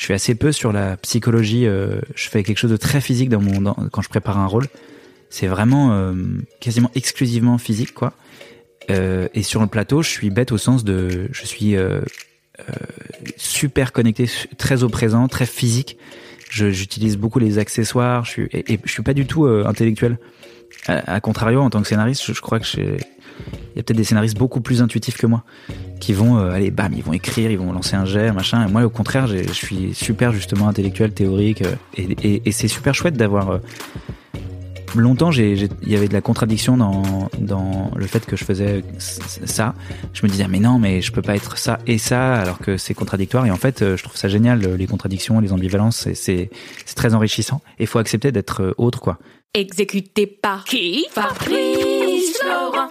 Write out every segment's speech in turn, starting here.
Je suis assez peu sur la psychologie. euh, je fais quelque chose de très physique dans mon dans- quand je prépare un rôle. C'est vraiment euh, quasiment exclusivement physique, quoi. Euh, et sur le plateau, je suis bête au sens de, je suis euh, euh, super connecté, très au présent, très physique. Je- J'utilise beaucoup les accessoires. Je suis et, je suis pas du tout euh, intellectuel. À, à contrario, en tant que scénariste, je, je crois que j'ai- il y a peut-être des scénaristes beaucoup plus intuitifs que moi qui vont euh, aller bam ils vont écrire ils vont lancer un jet machin. Et moi au contraire je suis super justement intellectuel théorique euh, et, c'est super chouette d'avoir euh, longtemps il y avait de la contradiction dans le fait que je faisais ça. Je me disais mais non mais je peux pas être ça et ça alors que c'est contradictoire. Et en fait je trouve ça génial les contradictions les ambivalences c'est très enrichissant. Et il faut accepter d'être autre quoi. Exécuté par qui? Fabrice Florent.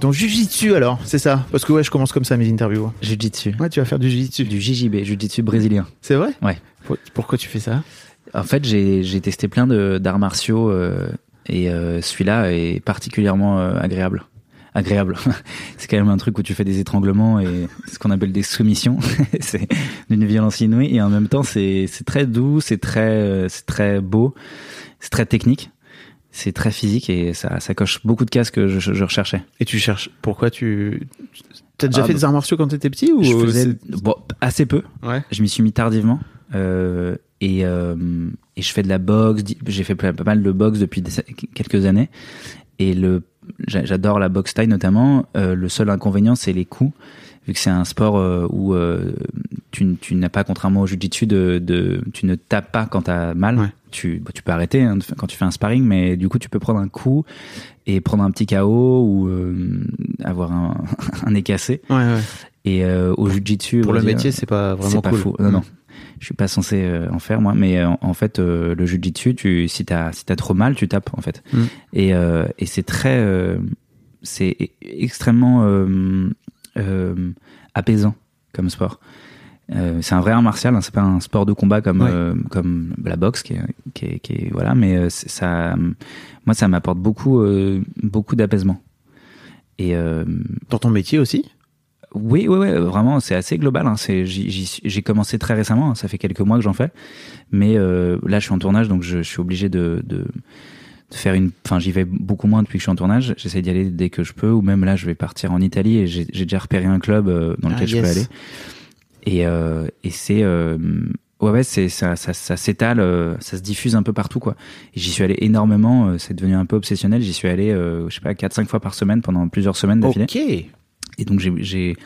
Donc Jujitsu alors, c'est ça? Parce que ouais, je commence comme ça mes interviews. jiu-jitsu Ouais, tu vas faire du Jujitsu. du JJB jiu-jitsu brésilien C'est vrai? Ouais Pour- Pourquoi tu fais ça? En fait, j'ai testé plein de- d'arts martiaux euh, et euh, celui-là est particulièrement euh, agréable. Agréable. c'est quand même un truc où tu fais des étranglements et ce qu'on appelle des soumissions. c'est d'une violence inouïe et en même temps c'est c'est très doux, c'est très euh, c'est très beau, c'est très technique, c'est très physique et ça ça coche beaucoup de cases que je, je recherchais. Et tu cherches pourquoi tu T'as déjà Ah, fait bah, des arts martiaux quand t'étais petit ou Je faisais c'est- bon, assez peu. Ouais. Je m'y suis mis tardivement. Euh, et, euh, et je fais de la boxe. J'ai fait pas mal de boxe depuis des- quelques années. Et le, j'a- j'adore la boxe taille notamment. Euh, le seul inconvénient, c'est les coups. Vu que c'est un sport euh, où euh, tu, n'as pas, contrairement au jiu-jitsu, de, de, tu ne tapes pas quand mal. Ouais. Tu, bah, tu peux arrêter hein, quand tu fais un sparring, mais du coup, tu peux prendre un coup et prendre un petit KO ou euh, avoir un, un nez cassé. Ouais, ouais. Et euh, au jiu-jitsu, Pour le brésilien, métier, c'est pas vraiment c'est pas cool. fou. Non, non. Je suis pas censé euh, en faire moi, mais en fait, le jiu-jitsu, tu, si t'as si t'as trop mal, tu tapes en fait. Mm. Et et c'est très, c'est e- extrêmement euh, apaisant comme sport. Euh, c'est un vrai art martial, hein, c'est pas un sport de combat comme Ouais. euh, comme la boxe qui est, qui est, qui est- voilà, mais euh, ça, moi ça m'apporte beaucoup beaucoup d'apaisement. Et Dans ton métier aussi? Oui, oui, oui, vraiment, c'est assez global. Hein. J'ai commencé très récemment, hein. ça fait quelques mois que j'en fais, mais là, je suis en tournage, donc je, je suis obligé de, de, de faire une. Enfin, j'y vais beaucoup moins depuis que je suis en tournage. J'essaie d'y aller dès que je peux, ou même là, je vais partir en Italie et j'ai déjà repéré un club euh, dans lequel Ah, je peux aller. Et, euh, et c'est euh, ouais ouais c'est ça ça, ça s'étale, ça se diffuse un peu partout quoi. Et j'y suis allé énormément, c'est devenu un peu obsessionnel. J'y suis allé, je sais pas, 4-5 fois par semaine pendant plusieurs semaines d'affilée. Ok. Et donc j'ai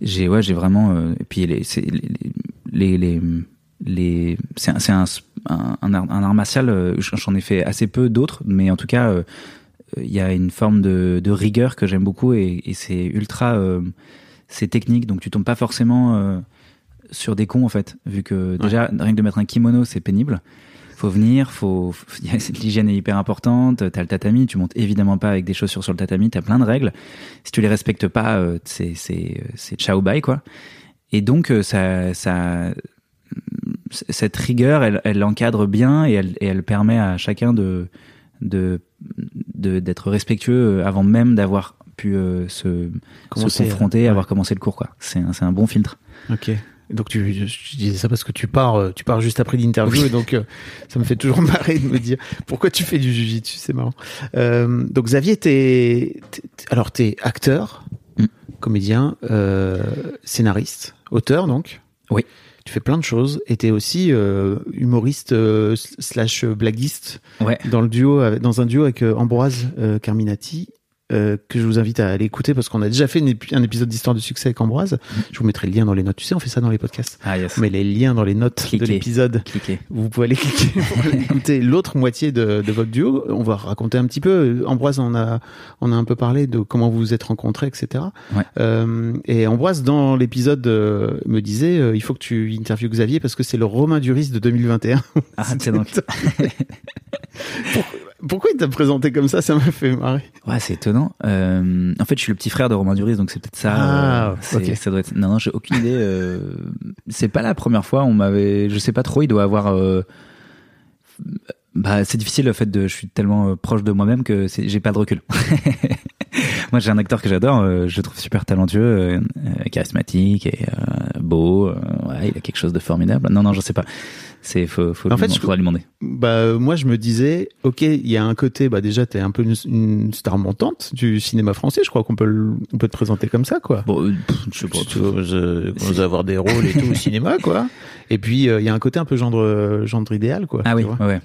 j'ai ouais j'ai vraiment et puis les c'est les les les, les c'est un un, un un art, martial euh, j'en ai fait assez peu d'autres mais en tout cas euh, il y a une forme de, de rigueur que j'aime beaucoup et, et c'est ultra euh, c'est technique donc tu tombes pas forcément euh, sur des cons en fait vu que déjà rien que de mettre un kimono c'est pénible faut venir, faut, faut- y a- l'hygiène est hyper importante. T'as le tatami, tu montes évidemment pas avec des chaussures sur le tatami. T'as plein de règles. Si tu les respectes pas, c'est c'est c'est ciao bye quoi. Et donc ça ça cette rigueur, elle, elle encadre bien et elle, et elle permet à chacun de d'être respectueux avant même d'avoir pu euh, se, se confronter, euh, avoir commencé le cours quoi. C'est un, c'est un bon filtre. Ok. Donc tu, je, disais ça parce que tu pars, euh, tu pars juste après l'interview, et donc euh, ça me fait toujours marrer de me dire pourquoi tu fais du jujitsu, c'est marrant. Euh, donc Xavier, t'es, t'es- alors t'es acteur, Mm. comédien, euh, scénariste, auteur donc? Oui. Tu fais plein de choses et t'es aussi euh, humoriste euh, slash blaguiste Ouais. dans le duo, avec- dans un duo avec euh, Ambroise euh, Carminati. Euh, que je vous invite à aller écouter parce qu'on a déjà fait une un épisode d'histoire de succès avec Ambroise. Je vous mettrai le lien dans les notes. Tu sais, on fait ça dans les podcasts. Ah yes. On met les liens dans les notes Cliquez. de l'épisode. Cliquez. Vous pouvez aller cliquer pour aller écouter l'autre moitié de, de votre duo. On va raconter un petit peu. Ambroise on a, on a un peu parlé de comment vous vous êtes rencontrés, etc. Ouais. Euh, et Ambroise, dans l'épisode, euh, me disait, euh, il faut que tu interviewes Xavier parce que c'est le Romain Duris de 2021. Ah c'est donc. Pourquoi il t'a présenté comme ça? Ça m'a fait marrer. Ouais, c'est étonnant. Euh, en fait, je suis le petit frère de Romain Duris, donc c'est peut-être ça. Ah, euh. Ça doit être. Non, non, j'ai aucune idée. euh, c'est pas la première fois. On m'avait. Je sais pas trop. Il doit avoir. Bah, c'est difficile le fait de. Je suis tellement euh, proche de moi-même que j'ai pas de recul. Moi, j'ai un acteur que j'adore. euh, je le trouve super talentueux, euh, euh, charismatique et beau. ouais, il a quelque chose de formidable. Non, non, je sais pas. C'est faut. faut En lui, fait, je- faudra lui demander. Bah moi je me disais ok il y a un côté bah déjà t'es un peu une, une star montante du cinéma français je crois qu'on peut le- on peut te présenter comme ça quoi. Bon, pff, je sais pas. Tu veux, avoir des rôles et tout au cinéma quoi. Et puis il y a un côté un peu gendre gendre idéal quoi. Ah tu oui, vois. ouais.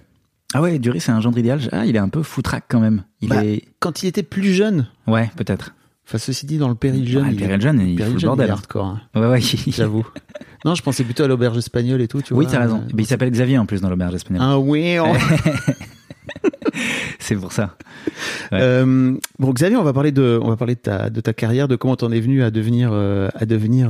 Ah ouais, Duris, c'est un gendre idéal. Ah, il est un peu foutraque quand même. Il Bah, est. Quand il était plus jeune, Ouais, peut-être. enfin ceci dit dans le péril jeune, Ah, le il est- Péril jeune, il Péril le jeune, bordel. il est hardcore. hein, Ouais, ouais. il- J'avoue. non je pensais plutôt à l'auberge espagnole et tout tu Oui, vois. t'as raison. Euh, Mais il s'appelle Xavier en plus dans l'auberge espagnole. Ah oui. on- C'est pour ça. Ouais. Euh, bon Xavier on va parler de on va parler de ta de ta carrière de comment t'en es venu à devenir euh, à devenir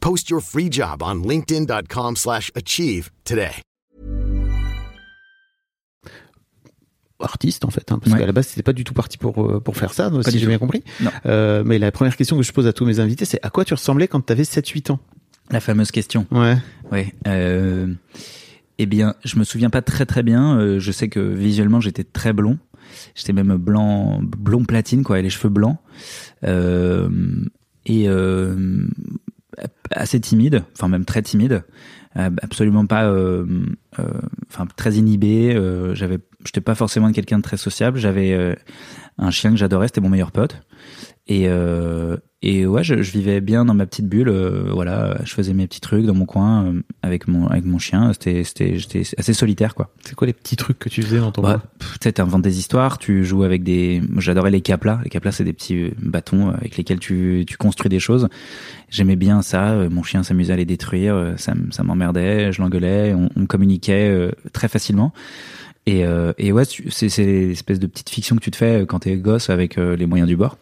Post your free job on linkedin.com/achieve slash achieve today. artiste en fait, hein, parce Ouais. qu'à la base c'était pas du tout parti pour euh, pour faire ça, si j'ai bien compris. Euh, mais la première question que je pose à tous mes invités, c'est à quoi tu ressemblais quand tu avais 7-8 ans? La fameuse question. Ouais. Ouais. Euh, eh bien, je me souviens pas très très bien. Euh, je sais que visuellement j'étais très blond. J'étais même blanc, blond platine quoi, et les cheveux blancs. Euh, et euh, assez timide, enfin même très timide. Euh, absolument pas, euh, euh, enfin très inhibé. Euh, j'avais, j'étais pas forcément quelqu'un de très sociable. J'avais euh, un chien que j'adorais, c'était mon meilleur pote. Et euh, et ouais, je, je vivais bien dans ma petite bulle. euh, voilà, je faisais mes petits trucs dans mon coin euh, avec mon avec mon chien. C'était c'était j'étais assez solitaire quoi. C'est quoi les petits trucs que tu faisais dans ton Ouais, coin tu sais, t'inventes des histoires, tu joues avec des. J'adorais les caplas. Les caplas, c'est des petits euh, bâtons euh, avec lesquels tu, tu construis des choses. J'aimais bien ça. euh, Mon chien s'amusait à les détruire. Ça, ça m'emmerdait. Je l'engueulais. On, on communiquait euh, très facilement. Et, euh, et ouais, c'est c'est l'espèce de petite fiction que tu te fais quand t'es gosse avec euh, les moyens du bord.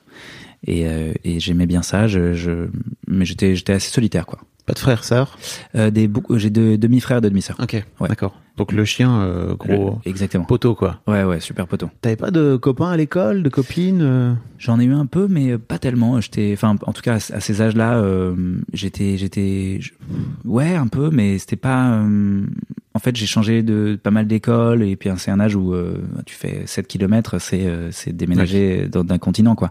Et, euh, et j'aimais bien ça. Je, je, mais j'étais j'étais assez solitaire, quoi. Pas de frères, sœurs? Euh, des beaucoup- j'ai deux demi-frères deux demi-sœurs. Ok, Ouais. d'accord. Donc le chien, euh, gros Le- Exactement. poteau, quoi. Ouais, ouais, super poteau. T'avais pas de copains à l'école, de copines euh? J'en ai eu un peu, mais pas tellement. J'étais, enfin, en tout cas, à à ces âges-là, euh, j'étais, j'étais, ouais, un peu, mais c'était pas. euh, en fait, j'ai changé de pas mal d'écoles, et puis c'est un âge où euh, tu fais 7 kilomètres, c'est, euh, déménager d'un continent, quoi.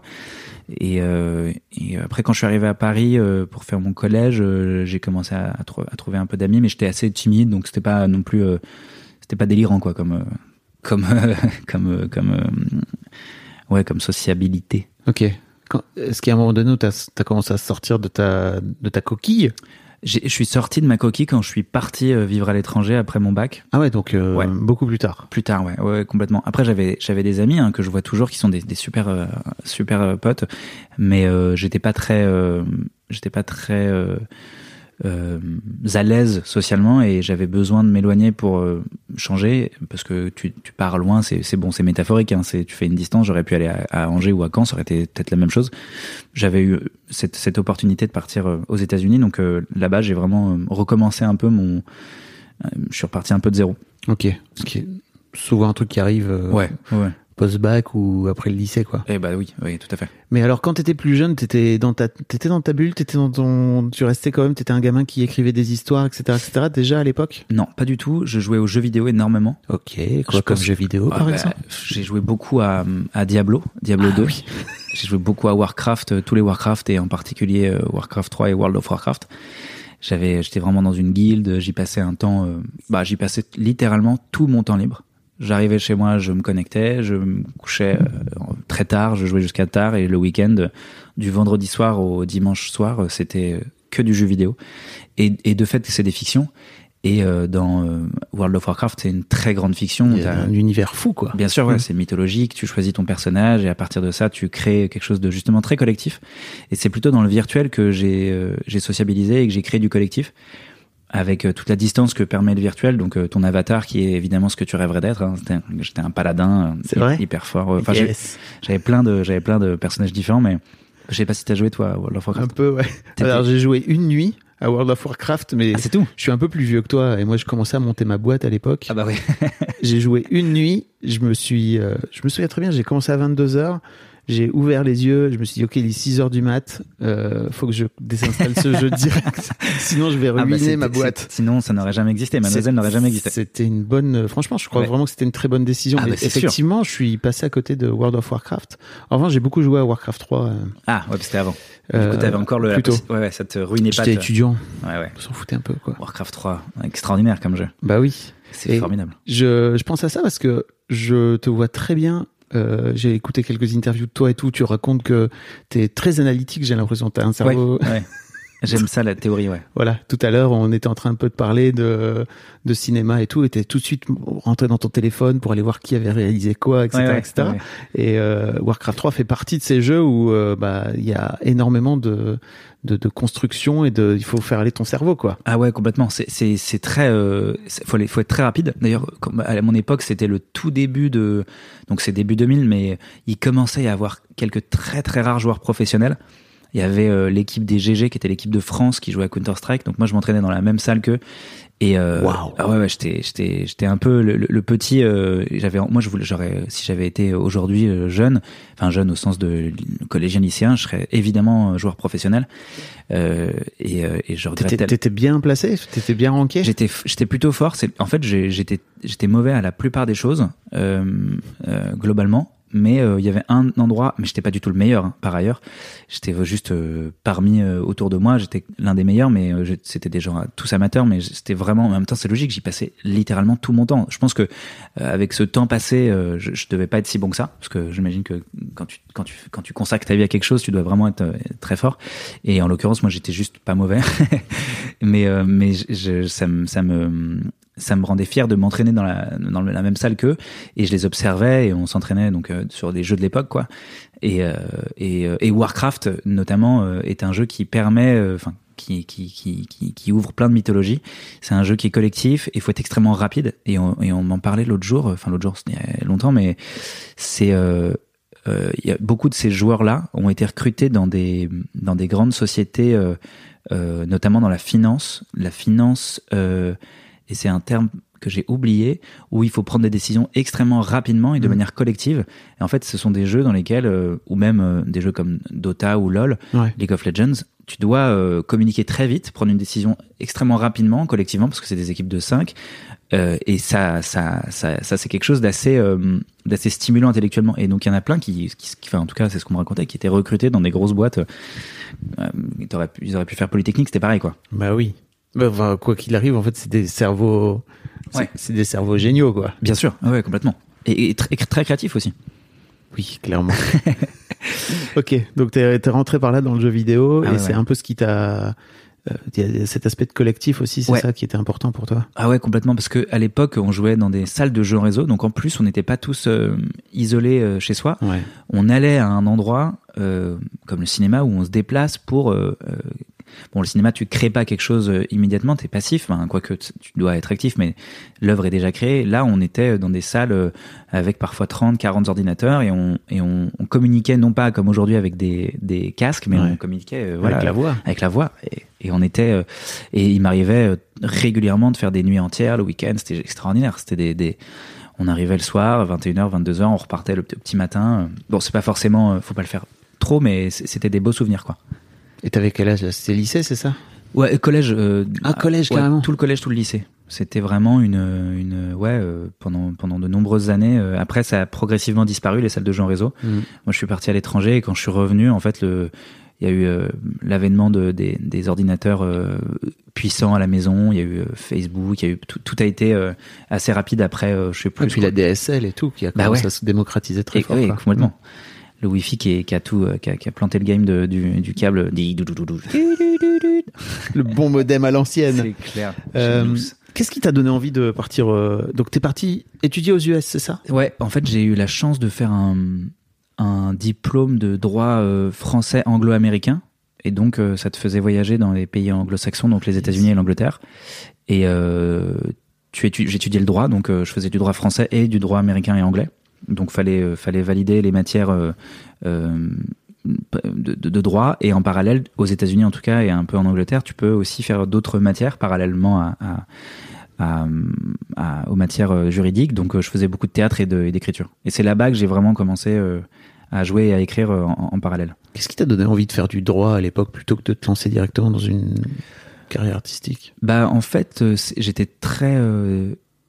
Et, euh, et après, quand je suis arrivé à Paris euh, pour faire mon collège, euh, j'ai commencé à, à tr- à trouver un peu d'amis, mais j'étais assez timide, donc c'était pas non plus, c'était pas délirant, quoi, comme, comme, comme, comme, ouais, comme sociabilité. Ok. Est-ce a un moment donné où t'as as commencé à sortir de ta, de ta coquille? Je suis sorti de ma coquille quand je suis parti euh, vivre à l'étranger après mon bac. Ah ouais, donc euh, Ouais. beaucoup plus tard. Plus tard, ouais, ouais, complètement. Après, j'avais j'avais des amis hein, que je vois toujours qui sont des, des super euh, super euh, potes, mais euh, j'étais pas très euh, j'étais pas très euh, à l'aise socialement et j'avais besoin de m'éloigner pour euh, changer parce que tu, tu pars loin, c'est bon, c'est métaphorique. Hein, tu fais une distance. J'aurais pu aller à, à Angers ou à Caen, ça aurait été peut-être la même chose. J'avais eu cette, cette opportunité de partir euh, aux États-Unis, donc euh, là-bas, j'ai vraiment euh, recommencé un peu mon. euh, je suis reparti un peu de zéro. Ok. Ce qui est souvent un truc qui arrive euh, ouais. Post-bac ou après le lycée, quoi. Eh bah oui, oui, tout à fait. Mais alors, quand t'étais plus jeune, t'étais dans ta, t'étais dans ta bulle, t'étais dans ton, tu restais quand même, t'étais un gamin qui écrivait des histoires, etc., etc. Déjà à l'époque? Non, pas du tout. Je jouais aux jeux vidéo énormément. Ok. Quoi Je comme pense- jeu vidéo, Ah par bah, exemple J'ai joué beaucoup à, à Diablo, Diablo 2. J'ai joué beaucoup à Warcraft, euh, tous les Warcraft et en particulier euh, Warcraft 3 et World of Warcraft. J'avais, j'étais vraiment dans une guilde. J'y passais un temps, euh, bah, j'y passais littéralement tout mon temps libre. J'arrivais chez moi, je me connectais, je me couchais euh, très tard, je jouais jusqu'à tard et le week-end, du vendredi soir au dimanche soir, euh, c'était euh, que du jeu vidéo. Et, et de fait, c'est des fictions. Et euh, dans euh, World of Warcraft, c'est une très grande fiction. Il y a T'as- un univers fou, quoi. Bien sûr, ouais, Mm. c'est mythologique. Tu choisis ton personnage et à partir de ça, tu crées quelque chose de justement très collectif. Et c'est plutôt dans le virtuel que j'ai euh, j'ai sociabilisé et que j'ai créé du collectif avec euh, toute la distance que permet le virtuel. Donc euh, ton avatar qui est évidemment ce que tu rêverais d'être. hein. Un- J'étais un paladin, euh, C'est vrai hyper fort. Enfin, Yes. j'avais plein de j'avais plein de personnages différents, mais je sais pas si t'as joué toi à World of Un Warcraft. peu, ouais. Alors, j'ai joué une nuit à World of Warcraft, mais Ah, c'est tout. je suis un peu plus vieux que toi et moi, je commençais à monter ma boîte à l'époque. Ah bah oui. J'ai joué une nuit, je me suis, euh, je me souviens très bien, j'ai commencé à 22 heures. J'ai ouvert les yeux, je me suis dit, ok, il est 6 heures du mat, euh, faut que je désinstalle ce jeu direct. Sinon, je vais Ah bah, ruiner ma boîte. Sinon, ça n'aurait jamais existé. Mademoiselle n'aurait jamais existé. C'était une bonne, euh, franchement, je crois Ouais. vraiment que c'était une très bonne décision. Ah bah, sûr. effectivement, je suis passé à côté de World of Warcraft. En revanche, j'ai beaucoup joué à Warcraft 3. euh, Ah ouais, c'était avant. euh, du coup, t'avais encore le. plutôt. Ouais, ouais, ça te ruinait pas. J'étais étudiant, Ouais, ouais. on s'en foutait un peu, quoi. Warcraft 3, extraordinaire comme jeu. Bah oui. C'est formidable. Je, je pense à ça parce que je te vois très bien. Euh, j'ai écouté quelques interviews de toi et tout. Tu racontes que tu es très analytique. J'ai l'impression que tu as un Ouais, cerveau. ouais. J'aime ça la théorie, ouais. Voilà. Tout à l'heure, on était en train un peu de parler de, de cinéma et tout. Et t'es tout de suite rentré dans ton téléphone pour aller voir qui avait réalisé quoi, etc., Ouais, ouais, etc. ouais. Et euh, Warcraft 3 fait partie de ces jeux où euh, bah il y a énormément de, de de construction et de il faut faire aller ton cerveau quoi. Ah ouais, complètement. C'est c'est c'est très. Euh, faut aller- faut être très rapide. D'ailleurs, comme à mon époque, c'était le tout début de. Donc c'est début 2000, mais il commençait à y avoir quelques très très rares joueurs professionnels. Il y avait euh, l'équipe des GG qui était l'équipe de France qui jouait à Counter Strike. Donc moi je m'entraînais dans la même salle qu'eux. Et euh, Waouh. ah ouais, ouais j'étais j'étais j'étais un peu le, le- le petit. euh, j'avais moi je voulais j'aurais si j'avais été aujourd'hui euh, jeune, enfin jeune au sens de collégien lycéen, je serais évidemment euh, joueur professionnel. Euh, et, et je regrette T'étais bien placé, t'étais bien ranké? J'étais j'étais plutôt fort. En fait j'étais j'étais mauvais à la plupart des choses euh, euh, globalement. Mais euh, il y avait un endroit, mais j'étais pas du tout le meilleur hein, par ailleurs. J'étais juste euh, parmi euh, autour de moi, j'étais l'un des meilleurs, mais euh, c'était des gens euh, tous amateurs, mais c'était vraiment en même temps c'est logique. J'y passais littéralement tout mon temps. Je pense que euh, avec ce temps passé, euh, je, je devais pas être si bon que ça, parce que j'imagine que quand tu quand tu quand tu consacres ta vie à quelque chose, tu dois vraiment être euh, très fort. Et en l'occurrence, moi j'étais juste pas mauvais, mais euh, mais je, ça me ça me ça me rendait fier de m'entraîner dans la dans la même salle qu'eux et je les observais et on s'entraînait donc euh, sur des jeux de l'époque quoi et euh, et, euh, et Warcraft notamment est un jeu qui permet enfin qui, qui, qui, qui, ouvre plein de mythologies. C'est un jeu qui est collectif et il faut être extrêmement rapide. Et on, et on m'en parlait l'autre jour, enfin l'autre jour, c'était longtemps, mais c'est euh, il y a beaucoup de ces joueurs-là ont été recrutés dans des dans des grandes sociétés euh, euh, notamment dans la finance. La finance, et c'est un terme que j'ai oublié, où il faut prendre des décisions extrêmement rapidement et de Mhm. manière collective. Et en fait, ce sont des jeux dans lesquels, ou même des jeux comme Dota ou LoL, Ouais. League of Legends, tu dois communiquer très vite, prendre une décision extrêmement rapidement, collectivement, parce que c'est des équipes de 5. et ça, ça, ça, ça c'est quelque chose d'assez, d'assez stimulant intellectuellement. Et donc il y en a plein qui, qui, qui- enfin en tout cas c'est ce qu'on me racontait, qui étaient recrutés dans des grosses boîtes. Euh, ils, auraient pu, ils auraient pu faire polytechnique, c'était pareil quoi. Bah oui. Bah, enfin, quoi qu'il arrive, en fait, c'est des cerveaux. c'est- Ouais. C'est des cerveaux géniaux, quoi. Bien sûr, Ah ouais complètement. Et, et très, très créatif aussi. Oui, clairement. ok, donc t'es es rentré par là dans le jeu vidéo Ah et ouais, c'est ouais. un peu ce qui t'a. Euh, Il y a cet aspect de collectif aussi, c'est Ouais. ça qui était important pour toi? Ah ouais, complètement, parce que à l'époque, on jouait dans des salles de jeux réseau, donc en plus, on n'était pas tous euh, isolés euh, chez soi. Ouais. On allait à un endroit euh, comme le cinéma où on se déplace pour. Euh, euh, bon, le cinéma, tu crées pas quelque chose euh, immédiatement, t'es passif, enfin, quoique tu dois être actif, mais l'œuvre est déjà créée. Là, on était dans des salles euh, avec parfois 30, 40 ordinateurs et on, et on, on communiquait non pas comme aujourd'hui avec des, des casques, mais Ouais. on communiquait euh, voilà, Avec la voix. avec la voix et, et on était euh, et il m'arrivait euh, régulièrement de faire des nuits entières le week-end c'était extraordinaire c'était des, des on arrivait le soir 21h 22h on repartait le petit matin bon c'est pas forcément euh, faut pas le faire trop mais c'était des beaux souvenirs quoi Et t'avais quel âge C'était lycée, c'est ça? Ouais collège euh, Ah, collège, ouais, carrément. tout le collège tout le lycée c'était vraiment une une ouais euh, pendant pendant de nombreuses années euh, après ça a progressivement disparu les salles de jeux en réseau Mhm. moi, je suis parti à l'étranger et quand je suis revenu, en fait, le, il y a eu l'avènement de, des, des ordinateurs puissants à la maison. Il y a eu Facebook. Il y a eu tout, tout a été assez rapide après. je sais plus. Et puis la DSL et tout, qui a Bah commencé ouais. à se démocratiser très Et- fort. oui, quoi. complètement. Le Wi-Fi qui, est- qui a tout, euh, qui a, qui a planté le game de, du, du câble. Le bon modem à l'ancienne. C'est clair. Euh. Qu'est-ce qui t'a donné envie de partir euh, Donc t'es parti étudier aux US, c'est ça? Ouais, en fait, j'ai eu la chance de faire un, un diplôme de droit euh, français anglo-américain. Et donc, euh, ça te faisait voyager dans les pays anglo-saxons, donc les États-Unis et l'Angleterre. Et euh, tu étu- j'étudiais le droit, donc euh, je faisais du droit français et du droit américain et anglais. Donc, fallait euh, fallait valider les matières euh, euh, de, de- de droit. Et en parallèle, aux États-Unis en tout cas, et un peu en Angleterre, tu peux aussi faire d'autres matières parallèlement à, à, à- à- aux matières juridiques. Donc, euh, je faisais beaucoup de théâtre et d'écriture. Et c'est là-bas que j'ai vraiment commencé euh, à jouer et à écrire euh, en, en parallèle. Qu'est-ce qui t'a donné envie de faire du droit à l'époque plutôt que de te lancer directement dans une carrière artistique? Bah, en fait, j'étais très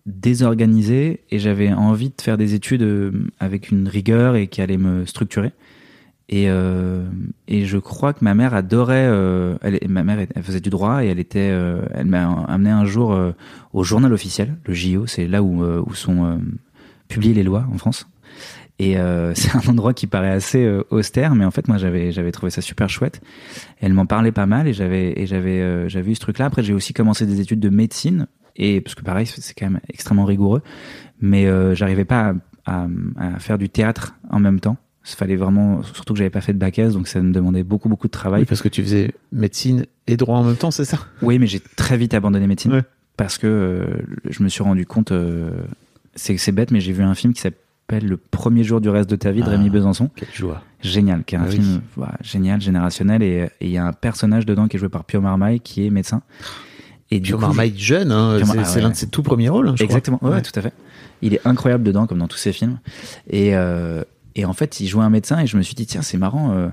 désorganisé et j'avais envie de faire des études euh, avec une rigueur et qui allait me structurer. Et, euh, et je crois que ma mère adorait. euh, elle, ma mère, elle faisait du droit et elle était. elle m'a amené un jour au journal officiel, le JO. C'est là où, où sont publiées les lois en France. Et c'est un endroit qui paraît assez austère, mais en fait, moi, j'avais j'avais trouvé ça super chouette. Elle m'en parlait pas mal et j'avais et j'avais j'avais eu ce truc-là. Après, j'ai aussi commencé des études de médecine et parce que pareil, c'est quand même extrêmement rigoureux, mais euh, j'arrivais pas à, à, à faire du théâtre en même temps. Il fallait vraiment, surtout que j'avais pas fait de bac S, donc ça me demandait beaucoup beaucoup de travail. Oui, parce que tu faisais médecine et droit en même temps, c'est ça? Oui, mais j'ai très vite abandonné médecine Ouais. parce que euh, je me suis rendu compte, euh, c'est bête, mais j'ai vu un film qui s'appelle Le premier jour du reste de ta vie de Ah. Rémi Besançon. Quelle joie. Génial, qui est un Ah oui. film voilà, génial, générationnel, et et il y a un personnage dedans qui est joué par Pio Marmaille qui est médecin. Et du coup, Marmaille jeune, hein, c'est ah ouais. l'un de ses tout premiers rôles, hein, je Exactement, crois. ouais, ouais, tout à fait. Il est incroyable dedans, comme dans tous ses films. Et, euh, et en fait, il jouait un médecin, et je me suis dit, tiens, c'est marrant, euh,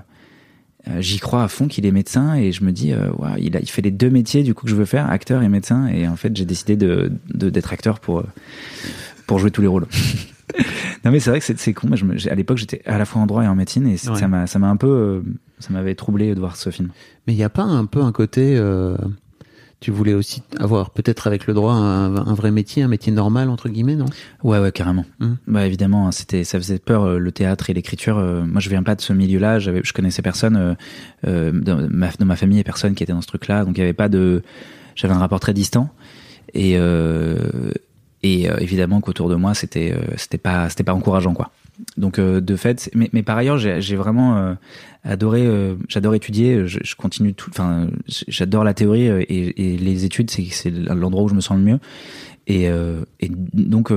euh, j'y crois à fond qu'il est médecin, et je me dis, euh, Ouah, il, a, il fait les deux métiers du coup que je veux faire, acteur et médecin, et en fait, j'ai décidé de de- d'être acteur pour, euh, pour jouer tous les rôles. non mais c'est vrai que c'est c'est con, mais je me- à l'époque j'étais à la fois en droit et en médecine, et Ouais. ça m'a ça m'a un peu, euh, ça m'avait troublé de voir ce film. Mais il n'y a pas un peu un côté. euh, tu voulais aussi avoir, peut-être avec le droit, un, un vrai métier, un métier normal, entre guillemets, non? Ouais, ouais, carrément. Mhm. Bah évidemment, hein, c'était, ça faisait peur euh, le théâtre et l'écriture. euh, moi, je viens pas de ce milieu-là. J'avais, je connaissais personne euh, dans ma, dans ma famille et personne qui était dans ce truc-là. Donc il y avait pas de, j'avais un rapport très distant. Et euh, et euh, évidemment qu'autour de moi, c'était, c'était pas, c'était pas encourageant, quoi. Donc euh, de fait, mais, mais par ailleurs, j'ai vraiment euh, adoré, euh, j'adore étudier, je, continue tout, enfin, j'adore la théorie et, les études, c'est l'endroit où je me sens le mieux. Et, donc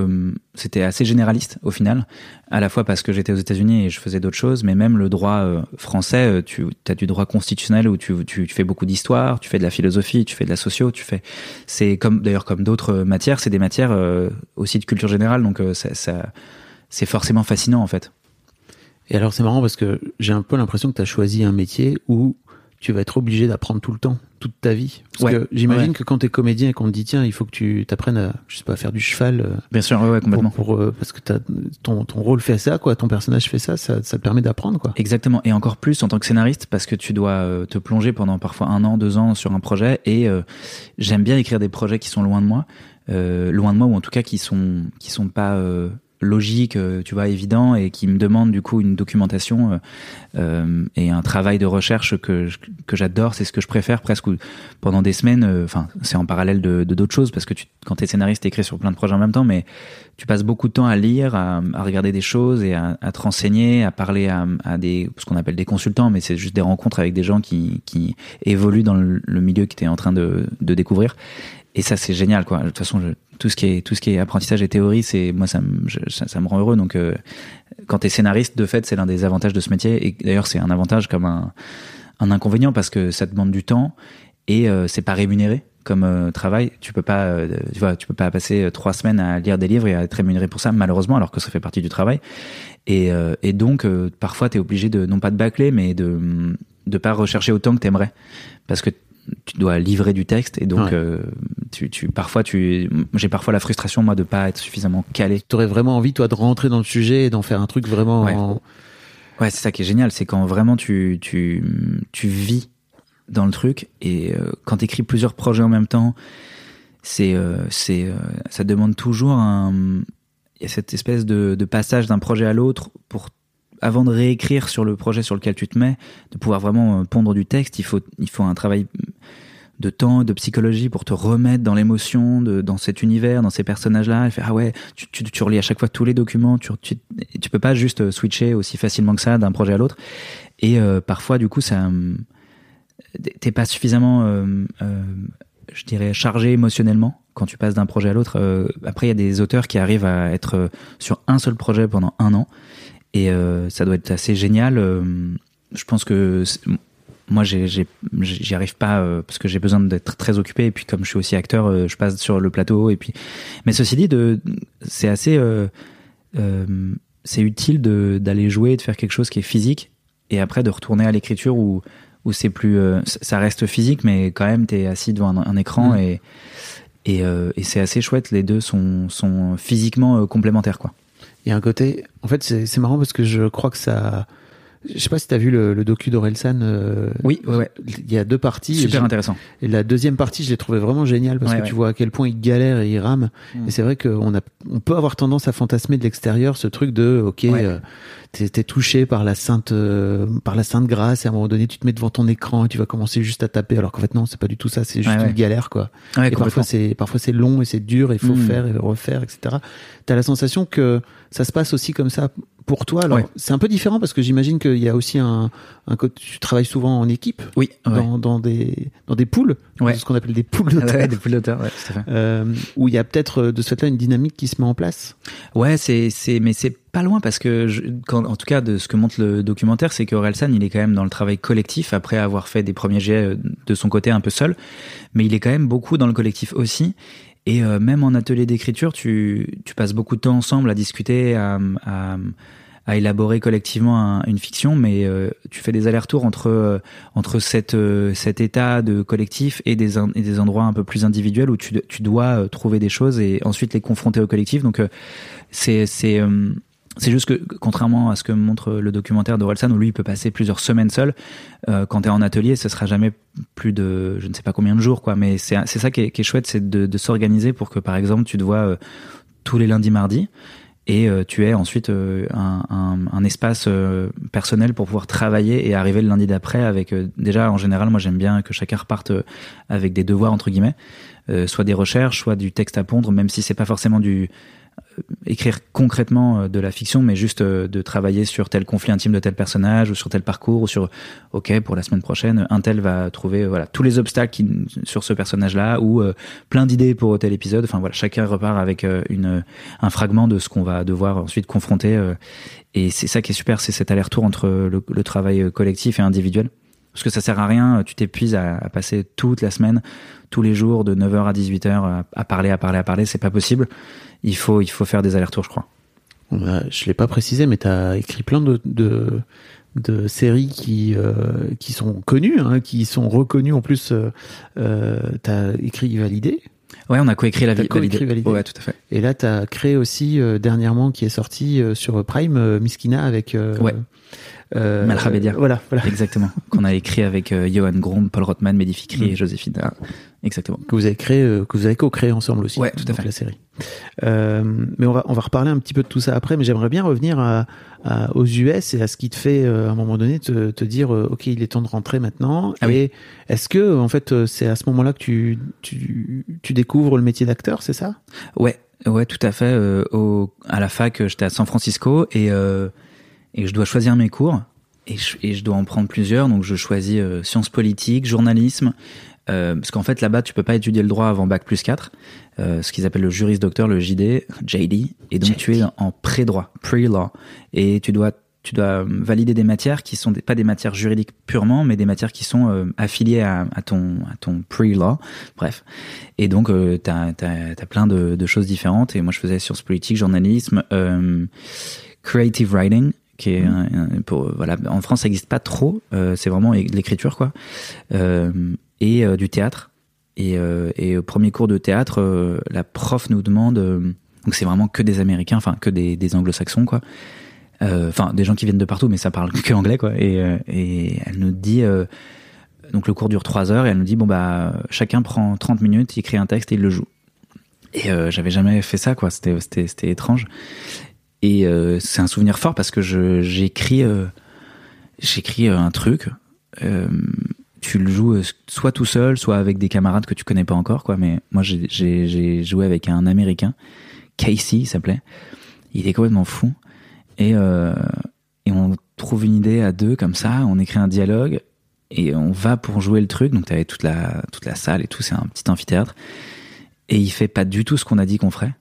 c'était assez généraliste au final, à la fois parce que j'étais aux États-Unis et je faisais d'autres choses, mais même le droit français, tu as du droit constitutionnel où tu, tu, fais beaucoup d'histoire, tu fais de la philosophie, tu fais de la socio, tu fais, c'est comme d'ailleurs comme d'autres matières, c'est des matières aussi de culture générale, donc ça c'est forcément fascinant en fait. Et alors c'est marrant parce que j'ai un peu l'impression que tu as choisi un métier où tu vas être obligé d'apprendre tout le temps, toute ta vie. Parce Ouais. que j'imagine Ouais. que quand tu es comédien et qu'on te dit tiens, il faut que tu t'apprennes à, je sais pas, à faire du cheval. euh, Bien sûr, ouais, pour, complètement. pour, euh, parce que ton, ton rôle fait ça, quoi, ton personnage fait ça, ça, ça te permet d'apprendre, quoi. Exactement, et encore plus en tant que scénariste, parce que tu dois euh, te plonger pendant parfois un an, deux ans sur un projet, et euh, j'aime bien écrire des projets qui sont loin de moi, euh, loin de moi, ou en tout cas qui sont qui sont pas euh, logiques, euh, tu vois, évidents, et qui me demandent du coup une documentation euh, euh, et un travail de recherche que que j'adore, c'est ce que je préfère presque pendant des semaines, euh, enfin c'est en parallèle de d'autres choses, parce que tu, quand t'es scénariste, t'écris sur plein de projets en même temps, mais tu passes beaucoup de temps à lire, à, à regarder des choses et à, à te renseigner, à parler à, à des ce qu'on appelle des consultants, mais c'est juste des rencontres avec des gens qui, qui évoluent dans le, le milieu que tu es en train de, de découvrir. Et ça c'est génial quoi. De toute façon, je- tout ce qui est tout ce qui est apprentissage et théorie, c'est moi ça me ça, me rend heureux. Donc euh, quand tu es scénariste, de fait, c'est l'un des avantages de ce métier. Et d'ailleurs, c'est un avantage comme un, un inconvénient parce que ça demande du temps et euh, c'est pas rémunéré comme euh, travail. Tu peux pas, euh, tu vois, tu peux pas passer euh, trois semaines à lire des livres et à être rémunéré pour ça, malheureusement, alors que ça fait partie du travail. Et, euh, et donc, parfois, tu es obligé de, non pas de bâcler, mais de de pas rechercher autant que t'aimerais, parce que tu dois livrer du texte et donc Ouais. euh, tu, tu parfois tu j'ai parfois la frustration moi de pas être suffisamment calé T'aurais vraiment envie, toi, de rentrer dans le sujet et d'en faire un truc vraiment. Ouais. en- Ouais, c'est ça qui est génial, c'est quand vraiment tu, tu, tu vis dans le truc et euh, quand tu écris plusieurs projets en même temps, c'est, euh, c'est, ça demande toujours un, il y a cette espèce de, de passage d'un projet à l'autre pour avant de réécrire sur le projet sur lequel tu te mets, de pouvoir vraiment pondre du texte, il faut, il faut un travail de temps, de psychologie pour te remettre dans l'émotion, dans cet univers, dans ces personnages-là, et faire ah ouais, tu, relis à chaque fois tous les documents, tu, tu, peux pas juste euh, switcher aussi facilement que ça d'un projet à l'autre. Et euh, parfois, du coup, ça, hum, t'es pas suffisamment, euh, euh, je dirais, chargé émotionnellement quand tu passes d'un projet à l'autre. Euh, après, il y a des auteurs qui arrivent à être euh, sur un seul projet pendant un an, et euh, ça doit être assez génial. Euh, je pense que moi j'y arrive pas euh, parce que j'ai besoin d'être très occupé et puis comme je suis aussi acteur euh, je passe sur le plateau et puis mais ceci dit c'est assez euh, c'est utile d'aller jouer de faire quelque chose qui est physique et après de retourner à l'écriture où où c'est plus ça reste physique mais quand même t'es assis devant un, un écran Mm. et et, et c'est assez chouette les deux sont sont physiquement complémentaires quoi Il y a un côté. En fait, c'est marrant parce que je crois que ça. Je sais pas si t'as vu le, le docu d'Orelsan. euh, oui ouais, ouais. Il y a deux parties. super intéressant Et la deuxième partie, je l'ai trouvé vraiment géniale parce Ouais, que tu vois à quel point il galère et il rame. Mm. Et c'est vrai qu'on a, on peut avoir tendance à fantasmer de l'extérieur ce truc de, ok, euh, t'es, t'es touché par la sainte, euh, par la sainte grâce et à un moment donné, tu te mets devant ton écran et tu vas commencer juste à taper. Alors qu'en fait, non, c'est pas du tout ça. C'est juste une galère, quoi. Ouais, et parfois c'est, parfois c'est long et c'est dur et il faut Mm. faire et refaire, etc. T'as la sensation que ça se passe aussi comme ça pour toi. Alors, Ouais. c'est un peu différent parce que j'imagine qu'il y a aussi un, un côté, tu travailles souvent en équipe. oui ouais. Dans, dans des dans des poules, Ouais. ce qu'on appelle des poules ouais, des poules d'auteur, euh, où il y a peut-être euh, de ce fait-là une dynamique qui se met en place. Ouais, c'est c'est mais c'est pas loin parce que je, quand, en tout cas de ce que montre le documentaire, c'est que Orelsan il est quand même dans le travail collectif après avoir fait des premiers jets euh, de son côté un peu seul, mais il est quand même beaucoup dans le collectif aussi. Et euh, même en atelier d'écriture, tu tu passes beaucoup de temps ensemble à discuter, à à, à élaborer collectivement un- une fiction, mais euh, tu fais des allers-retours entre euh, entre euh, cet état de collectif et des des endroits un peu plus individuels où tu tu dois trouver des choses et ensuite les confronter au collectif. Donc c'est c'est c'est juste que contrairement à ce que montre le documentaire de Orelsan où lui il peut passer plusieurs semaines seul, quand tu es en atelier, ce sera jamais plus de je ne sais pas combien de jours quoi. Mais c'est ça qui est, chouette, c'est de, s'organiser pour que par exemple tu te vois tous les lundis mardis et euh, tu aies ensuite euh, un, un, un espace euh, personnel pour pouvoir travailler et arriver le lundi d'après avec déjà en général moi j'aime bien que chacun reparte avec des devoirs entre guillemets soit des recherches soit du texte à pondre même si c'est pas forcément du écrire concrètement euh, de la fiction, mais juste euh, de travailler sur tel conflit intime de tel personnage ou sur tel parcours ou sur ok pour la semaine prochaine un tel va trouver euh, voilà tous les obstacles qui, sur ce personnage-là ou euh, plein d'idées pour tel épisode. Enfin voilà, chacun repart avec euh, une un fragment de ce qu'on va devoir ensuite confronter. euh, et c'est ça qui est super, c'est cet aller-retour entre le, le travail euh, collectif et individuel. Parce que ça sert à rien, tu t'épuises à, à passer toute la semaine, tous les jours, de 9h à 18h, à, à parler, à parler, à parler, c'est pas possible. Il faut, il faut faire des allers-retours, je crois. Euh, Je l'ai pas précisé, mais tu as écrit plein de, de, de séries qui, euh, qui sont connues, hein, qui sont reconnues en plus. Euh, euh, tu as écrit Validé. Ouais, on a coécrit la vie. coécrit Validé. Ouais, tout à fait. Et là, tu as créé aussi euh, dernièrement, qui est sorti euh, sur Prime, euh, Miskina avec. Euh, Ouais. Euh, Malha Bedia. Voilà, voilà. Exactement. Qu'on a écrit avec euh, Johan Grom, Paul Rothman, Mehdi Fikri Mm. et Joséphine. Ah, Exactement. que vous avez créé, euh, que vous avez co-créé ensemble aussi. Ouais, tout à fait. La série. Euh, mais on va, on va reparler un petit peu de tout ça après. Mais j'aimerais bien revenir à, à- aux US et à ce qui te fait à un moment donné te, te dire, ok, il est temps de rentrer maintenant. Ah oui. et est-ce que en fait c'est à ce moment-là que tu, tu, tu découvres le métier d'acteur, c'est ça? Ouais, ouais, tout à fait. euh, au, à la fac, j'étais à San Francisco et, euh, et je dois choisir mes cours. Et je, et je dois en prendre plusieurs. Donc je choisis euh, sciences politiques, journalisme, euh, parce qu'en fait là-bas tu peux pas étudier le droit avant bac plus 4, euh, ce qu'ils appellent le juris docteur, le JD, JD, et donc tu es en pré-droit, pre-law, et tu dois tu dois valider des matières qui sont des, pas des matières juridiques purement, mais des matières qui sont affiliées à, à ton à ton pre-law. Bref, et donc t'as t'as t'as plein de, de choses différentes. Et moi, je faisais sciences politiques, journalisme, creative writing, qui est un- un- pour voilà. En France, ça n'existe pas trop. euh, c'est vraiment de l'écriture, quoi, euh, et euh, du théâtre. Et, et au premier cours de théâtre, la prof nous demande. donc c'est vraiment que des Américains, enfin que des, des Anglo-Saxons, quoi. Enfin, des gens qui viennent de partout, mais ça parle que anglais, quoi. Et, et elle nous dit, donc le cours dure trois heures, et elle nous dit, bon bah, chacun prend 30 minutes, il écrit un texte et il le joue. Et j'avais jamais fait ça, quoi. C'était, c'était, c'était étrange. Et euh, c'est un souvenir fort parce que j'écris, euh, j'écris euh, un truc. tu le joues soit tout seul, soit avec des camarades que tu connais pas encore, quoi. Mais moi, j'ai, joué avec un Américain, Casey, il s'appelait. Il était complètement fou. Et, et on trouve une idée à deux comme ça, on écrit un dialogue et on va pour jouer le truc. Donc t'avais toute la toute la salle et tout, c'est un petit amphithéâtre. Et il fait pas du tout ce qu'on a dit qu'on ferait.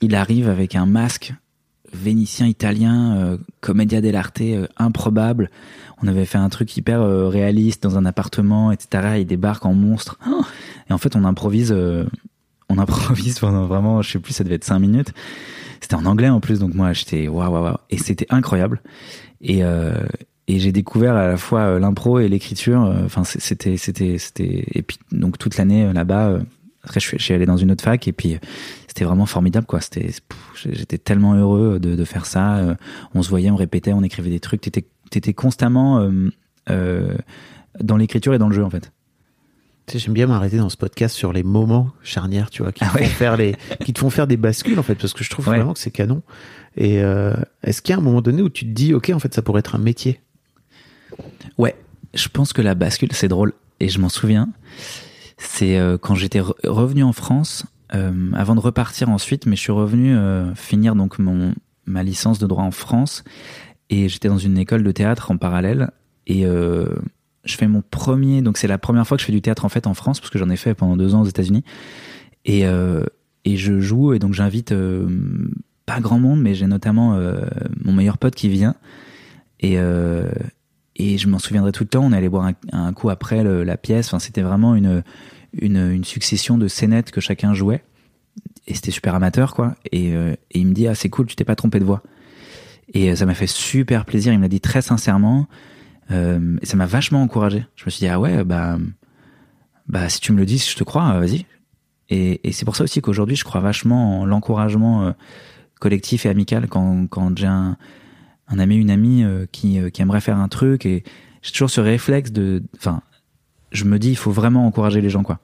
Il arrive avec un masque vénitien italien, euh, commedia dell'arte euh, improbable. On avait fait un truc hyper euh, réaliste dans un appartement, etc. Il débarque en monstre. Et en fait, on improvise, euh, on improvise pendant vraiment, je sais plus, ça devait être cinq minutes. C'était en anglais en plus, donc moi j'étais waouh waouh waouh. Et c'était incroyable. Et et j'ai découvert à la fois l'impro et l'écriture. Enfin, c'était c'était c'était et puis donc toute l'année là-bas. Après, je suis, allé dans une autre fac et puis c'était vraiment formidable quoi. C'était j'étais tellement heureux de, de faire ça. euh, On se voyait, on répétait, on écrivait des trucs. T'étais t'étais constamment euh, euh, dans l'écriture et dans le jeu en fait. Tu sais, J'aime bien m'arrêter dans ce podcast sur les moments charnières, tu vois, qui, Ah te, ouais. font faire les, qui te font faire des bascules, en fait, parce que je trouve Ouais. vraiment que c'est canon. Et euh, est-ce qu'il y a un moment donné où tu te dis, ok, en fait, ça pourrait être un métier? Ouais, je pense que la bascule, c'est drôle, et je m'en souviens. C'est euh, quand j'étais re- revenu en France, euh, avant de repartir ensuite, mais je suis revenu euh, finir donc mon ma licence de droit en France, et j'étais dans une école de théâtre en parallèle, et euh, je fais mon premier, donc c'est la première fois que je fais du théâtre en fait en France, parce que j'en ai fait pendant deux ans aux États-Unis, et et je joue, et donc j'invite pas grand monde, mais j'ai notamment mon meilleur pote qui vient, et et je m'en souviendrai tout le temps. On allait boire un, coup après la pièce. Enfin, c'était vraiment une, une, succession de scénettes que chacun jouait. Et c'était super amateur, quoi. Et, euh, et il me dit, ah, c'est cool, tu t'es pas trompé de voix. Et euh, ça m'a fait super plaisir. Il me l'a dit très sincèrement. Euh, et ça m'a vachement encouragé. Je me suis dit, ah ouais, bah, bah, si tu me le dis, je te crois, vas-y. Et, c'est pour ça aussi qu'aujourd'hui, je crois vachement en l'encouragement collectif et amical quand, quand j'ai un, ami, une amie qui, qui aimerait faire un truc et j'ai toujours ce réflexe de, enfin, je me dis, il faut vraiment encourager les gens, quoi.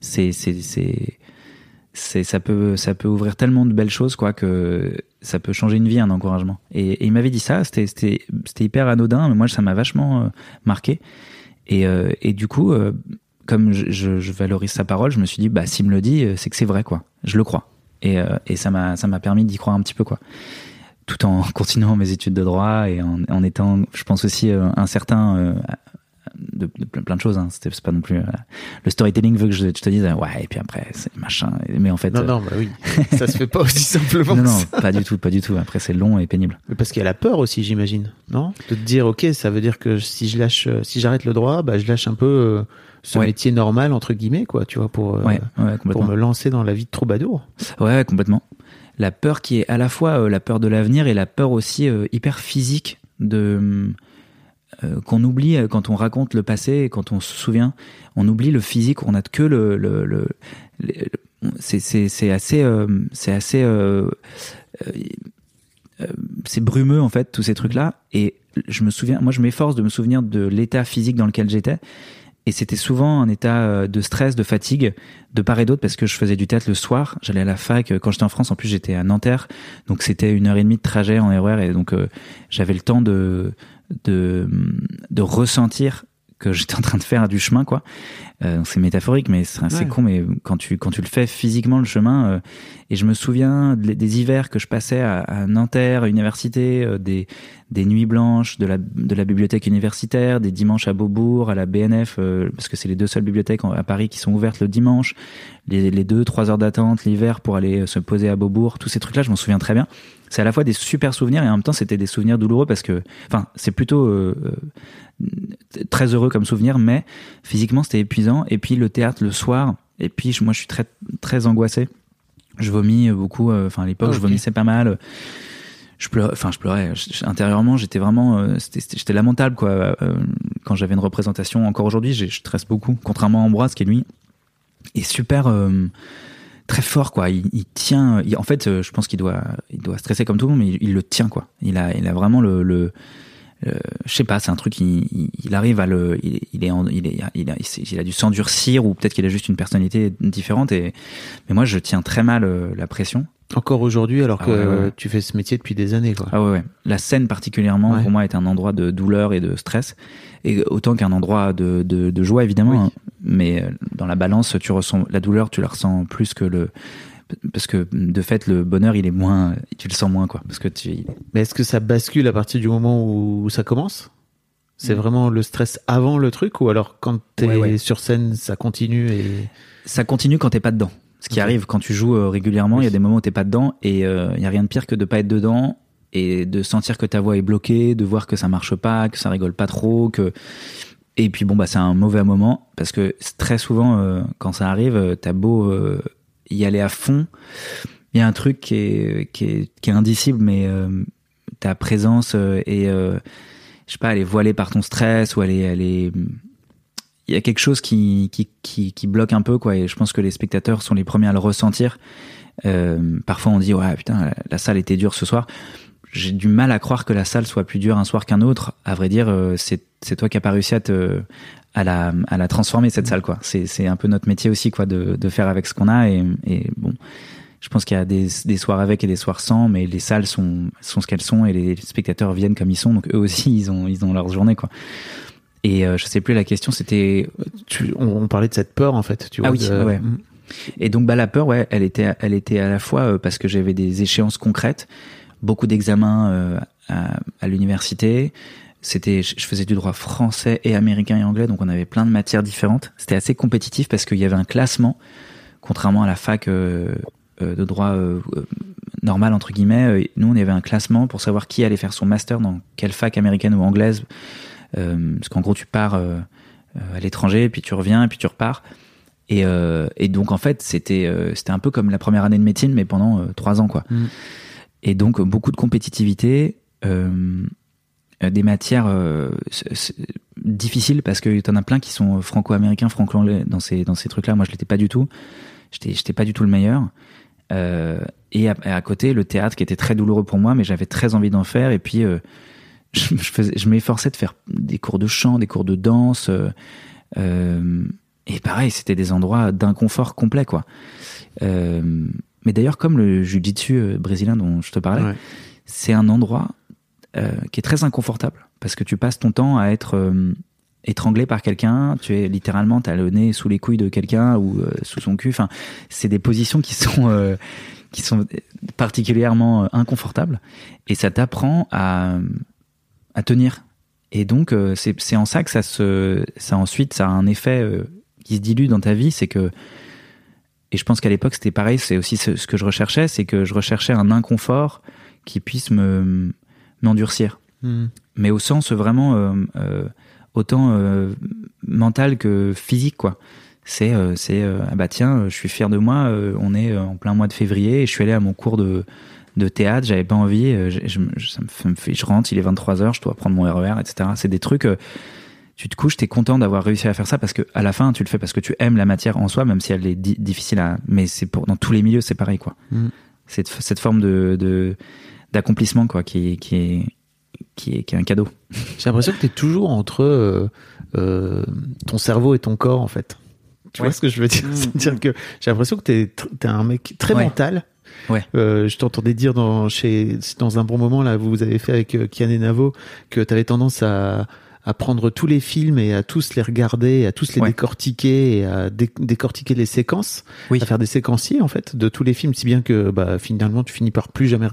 C'est, c'est, c'est, ça peut, ça peut ouvrir tellement de belles choses, quoi, que ça peut changer une vie, un encouragement. Et, il m'avait dit ça, c'était, c'était, c'était hyper anodin, mais moi, ça m'a vachement euh, marqué. Et, euh, et du coup, euh, comme je, je, je valorise sa parole, je me suis dit, bah, s'il me le dit, euh, c'est que c'est vrai, quoi. Je le crois. Et, euh, et ça m'a ça m'a permis d'y croire un petit peu quoi. Tout en continuant mes études de droit et en, en étant, je pense aussi euh, un certain euh, de, de plein, plein de choses. Hein. C'était pas non plus euh, le storytelling veut que je, je te dise ouais et puis après c'est machin. Mais en fait Non, euh, non, bah oui. ça se fait pas aussi simplement non, non, ça. pas du tout, pas du tout. Après c'est long et pénible. Mais Parce qu'il y a la peur aussi, j'imagine, non? De te dire, ok, ça veut dire que si je lâche, euh, si j'arrête le droit, bah je lâche un peu ce Ouais. métier normal entre guillemets, quoi, tu vois, pour Ouais, ouais, pour me lancer dans la vie de troubadour. Ouais, complètement. La peur qui est à la fois euh, la peur de l'avenir et la peur aussi euh, hyper physique de euh, qu'on oublie euh, quand on raconte le passé et quand on se souvient, on oublie le physique, on a que le le, le, c'est assez euh, c'est assez euh, euh, euh, c'est brumeux en fait tous ces trucs là et je me souviens moi je m'efforce de me souvenir de l'état physique dans lequel j'étais et c'était souvent un état euh, de stress, de fatigue, de part et d'autre, parce que je faisais du théâtre le soir. J'allais à la fac. euh, Quand j'étais en France, en plus, j'étais à Nanterre. Donc, c'était une heure et demie de trajet en RER. Et donc, euh, j'avais le temps de, de, de ressentir que j'étais en train de faire du chemin, quoi. Euh, c'est métaphorique, mais c'est Ouais. con. Mais quand tu, quand tu le fais physiquement, le chemin, euh, et je me souviens des, des hivers que je passais à, à Nanterre, à l'université, euh, des, des nuits blanches de la, de la bibliothèque universitaire, des dimanches à Beaubourg, à la BNF, euh, parce que c'est les deux seules bibliothèques à Paris qui sont ouvertes le dimanche, les, les deux, trois heures d'attente l'hiver pour aller euh, se poser à Beaubourg, tous ces trucs-là, je m'en souviens très bien. C'est à la fois des super souvenirs et en même temps c'était des souvenirs douloureux parce que, enfin, c'est plutôt euh, euh, très heureux comme souvenir, mais physiquement c'était épuisant. Et puis le théâtre le soir, et puis je- moi je suis très très angoissé. Je vomis beaucoup. euh, Enfin à l'époque Ah, je vomissais pas mal. Je pleurais, enfin je pleurais. Je- intérieurement j'étais vraiment, euh, j'étais lamentable quoi. Euh, quand j'avais une représentation, encore aujourd'hui je stresse beaucoup. Contrairement à Ambroise qui lui est super. euh, très fort quoi il, il tient il- en fait je pense qu'il doit il doit stresser comme tout le monde mais il, il le tient quoi il a il a vraiment le, le euh, je sais pas c'est un truc il, il, il arrive à le il, il est en- il est il a, il a dû s'endurcir ou peut-être qu'il a juste une personnalité différente et mais moi je tiens très mal euh, la pression Encore aujourd'hui, alors Ah que ouais, ouais, ouais. tu fais ce métier depuis des années, quoi. ah ouais. La scène particulièrement, pour moi, est un endroit de douleur et de stress. Et autant qu'un endroit de, de, de joie, évidemment. Oui. hein. Mais euh, dans la balance, tu ressens la douleur, tu la ressens plus que le. Parce que de fait, le bonheur, il est moins. Tu le sens moins, quoi. Parce que tu. Mais est-ce que ça bascule à partir du moment où ça commence? C'est Mm. vraiment le stress avant le truc ou alors quand t'es Ouais, ouais. sur scène, ça continue et Ça continue quand t'es pas dedans. Ce qui arrive quand tu joues euh, régulièrement, il y a des moments où t'es pas dedans et il y a rien de pire que de pas être dedans et de sentir que ta voix est bloquée, de voir que ça marche pas, que ça rigole pas trop, que et puis bon bah c'est un mauvais moment parce que très souvent euh, quand ça arrive, euh, t'as beau euh, y aller à fond, il y a un truc qui est qui est, indicible mais euh, ta présence euh, est euh, je sais pas, elle est voilée par ton stress ou elle est elle est il y a quelque chose qui, qui, qui, bloque un peu, quoi. Et je pense que les spectateurs sont les premiers à le ressentir. Euh, parfois, on dit, ouais, putain, la salle était dure ce soir. J'ai du mal à croire que la salle soit plus dure un soir qu'un autre. À vrai dire, euh, c'est, toi qui as pas réussi à te, à la, à la transformer, cette salle, quoi. C'est, c'est un peu notre métier aussi, quoi, de, de faire avec ce qu'on a. Et, et bon, je pense qu'il y a des, des soirs avec et des soirs sans, mais les salles sont, sont ce qu'elles sont et les spectateurs viennent comme ils sont. Donc eux aussi, ils ont, ils ont leur journée, quoi. Et euh, je sais plus la question, c'était on, on parlait de cette peur en fait. Tu vois, Ah oui, de- ouais. Mm. Et donc bah la peur, ouais, elle était, elle était à la fois euh, parce que j'avais des échéances concrètes, beaucoup d'examens euh, à, l'université. C'était, je faisais du droit français et américain et anglais, donc on avait plein de matières différentes. C'était assez compétitif parce qu'il y avait un classement, contrairement à la fac euh, euh, de droit normal entre guillemets. nous, on avait un classement pour savoir qui allait faire son master dans quelle fac américaine ou anglaise, parce qu'en gros, tu pars à l'étranger, puis tu reviens, puis tu repars. Et, donc en fait c'était c'était un peu comme la première année de médecine mais pendant trois ans quoi. Mm. Et donc beaucoup de compétitivité, euh, des matières euh, difficiles parce que t'en as plein qui sont franco-américains, franco-anglais dans ces dans ces trucs là. Moi je l'étais pas du tout. J'étais pas du tout le meilleur. Euh, et à, côté le théâtre qui était très douloureux pour moi mais j'avais très envie d'en faire et puis je, je je m'efforçais de faire des cours de chant, des cours de danse. et pareil, c'était des endroits d'inconfort complet, quoi. Mais d'ailleurs, comme le jiu-jitsu euh, brésilien dont je te parlais, Ouais. c'est un endroit euh, qui est très inconfortable parce que tu passes ton temps à être euh, étranglé par quelqu'un, tu es littéralement, t'as le nez sous les couilles de quelqu'un ou euh, sous son cul. Enfin, c'est des positions qui sont qui sont particulièrement inconfortables et ça t'apprend à à tenir. Et donc c'est en ça que ça se ça ensuite ça a un effet qui se dilue dans ta vie, c'est que et je pense qu'à l'époque c'était pareil, c'est aussi ce, ce que je recherchais, c'est que je recherchais un inconfort qui puisse me m'endurcir. Hmm. mais au sens vraiment euh, euh, autant euh, mental que physique quoi. C'est c'est ah bah tiens je suis fier de moi on est en plein mois de février et je suis allé à mon cours de de théâtre j'avais pas envie je, ça me fait- je rentre il est 23h je dois prendre mon RER etc c'est des trucs tu te couches t'es content d'avoir réussi à faire ça parce que à la fin tu le fais parce que tu aimes la matière en soi même si elle est di- difficile à mais c'est pour dans tous les milieux c'est pareil quoi Mm. cette cette forme de d'accomplissement quoi qui est qui est qui est qui est un cadeau J'ai l'impression que tu es toujours entre euh, euh, ton cerveau et ton corps, en fait. Tu Ouais. vois ce que je veux dire? Mm, C'est-à-dire que j'ai l'impression que tu es, un mec très Ouais. mental. Ouais. Euh, je t'entendais dire dans, chez, dans un bon moment, là, vous avez fait avec euh, Kian et Navo, que tu avais tendance à, à prendre tous les films et à tous les regarder, à tous les Ouais. décortiquer et à dé- décortiquer les séquences, Oui. à faire des séquenciers, en fait, de tous les films, si bien que bah, finalement, tu finis par plus jamais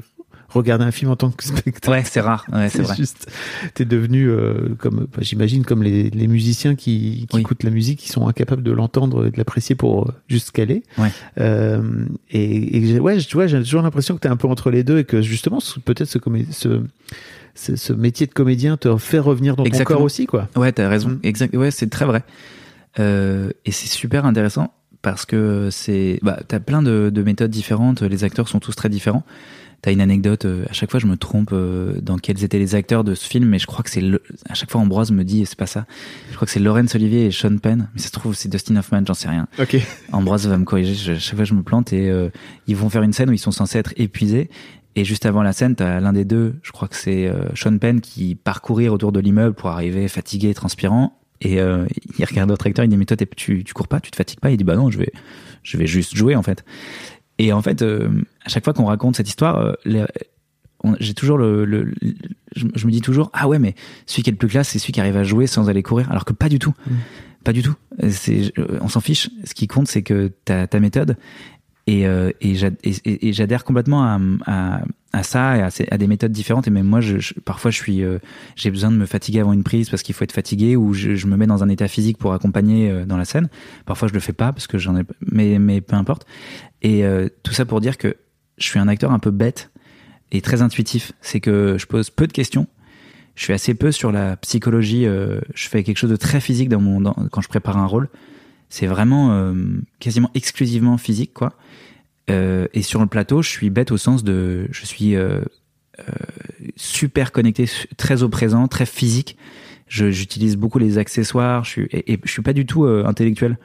regarder un film en tant que spectateur. ouais c'est rare ouais c'est vrai juste, t'es devenu euh, comme, bah, j'imagine, comme les, les musiciens qui, qui Oui. écoutent la musique, qui sont incapables de l'entendre et de l'apprécier pour euh, juste caler. Ouais. Euh, et, et ouais, tu vois, j'ai toujours l'impression que t'es un peu entre les deux et que justement, ce- peut-être ce, ce, ce, ce métier de comédien te fait revenir dans Exactement. ton corps aussi, quoi. Ouais, t'as raison. Mm. Exact. Ouais, c'est très vrai. Euh, et c'est super intéressant parce que c'est, bah, t'as plein de, de méthodes différentes. Les acteurs sont tous très différents. T'as une anecdote. euh, à chaque fois, je me trompe euh, dans quels étaient les acteurs de ce film, mais je crois que c'est le, à chaque fois Ambroise me dit, c'est pas ça. Je crois que c'est Laurence Olivier et Sean Penn. Mais ça se trouve, c'est Dustin Hoffman, j'en sais rien. Ok. Ambroise va me corriger. Je, chaque fois, je me plante et euh, ils vont faire une scène où ils sont censés être épuisés. Et juste avant la scène, t'as l'un des deux, je crois que c'est euh, Sean Penn, qui part courir autour de l'immeuble pour arriver fatigué, transpirant. Et euh, il regarde l'autre acteur, il dit mais toi tu, tu cours pas, tu te fatigues pas. Il dit bah non, je vais je vais juste jouer en fait. Et en fait, euh, à chaque fois qu'on raconte cette histoire, euh, j'ai toujours le, le- le- je, je me dis toujours ah ouais mais celui qui est le plus classe c'est celui qui arrive à jouer sans aller courir. Alors que pas du tout. Pas du tout. C'est on s'en fiche. Ce qui compte c'est que t'as ta méthode et euh, et j'ad- et- et- et j'adhère complètement à, ça et à, des méthodes différentes et même moi parfois euh, j'ai besoin de me fatiguer avant une prise parce qu'il faut être fatigué ou je, me mets dans un état physique pour accompagner euh, dans la scène parfois je le fais pas parce que j'en ai mais peu importe et tout ça pour dire que je suis un acteur un peu bête et très intuitif. C'est que je pose peu de questions. Je suis assez peu sur la psychologie. je fais quelque chose de très physique quand je prépare un rôle. C'est vraiment euh, quasiment exclusivement physique, quoi. Euh, et sur le plateau, je suis bête au sens de, je suis euh, super connecté, très au présent, très physique. J'utilise beaucoup les accessoires. Je suis et, et je suis pas du tout intellectuel.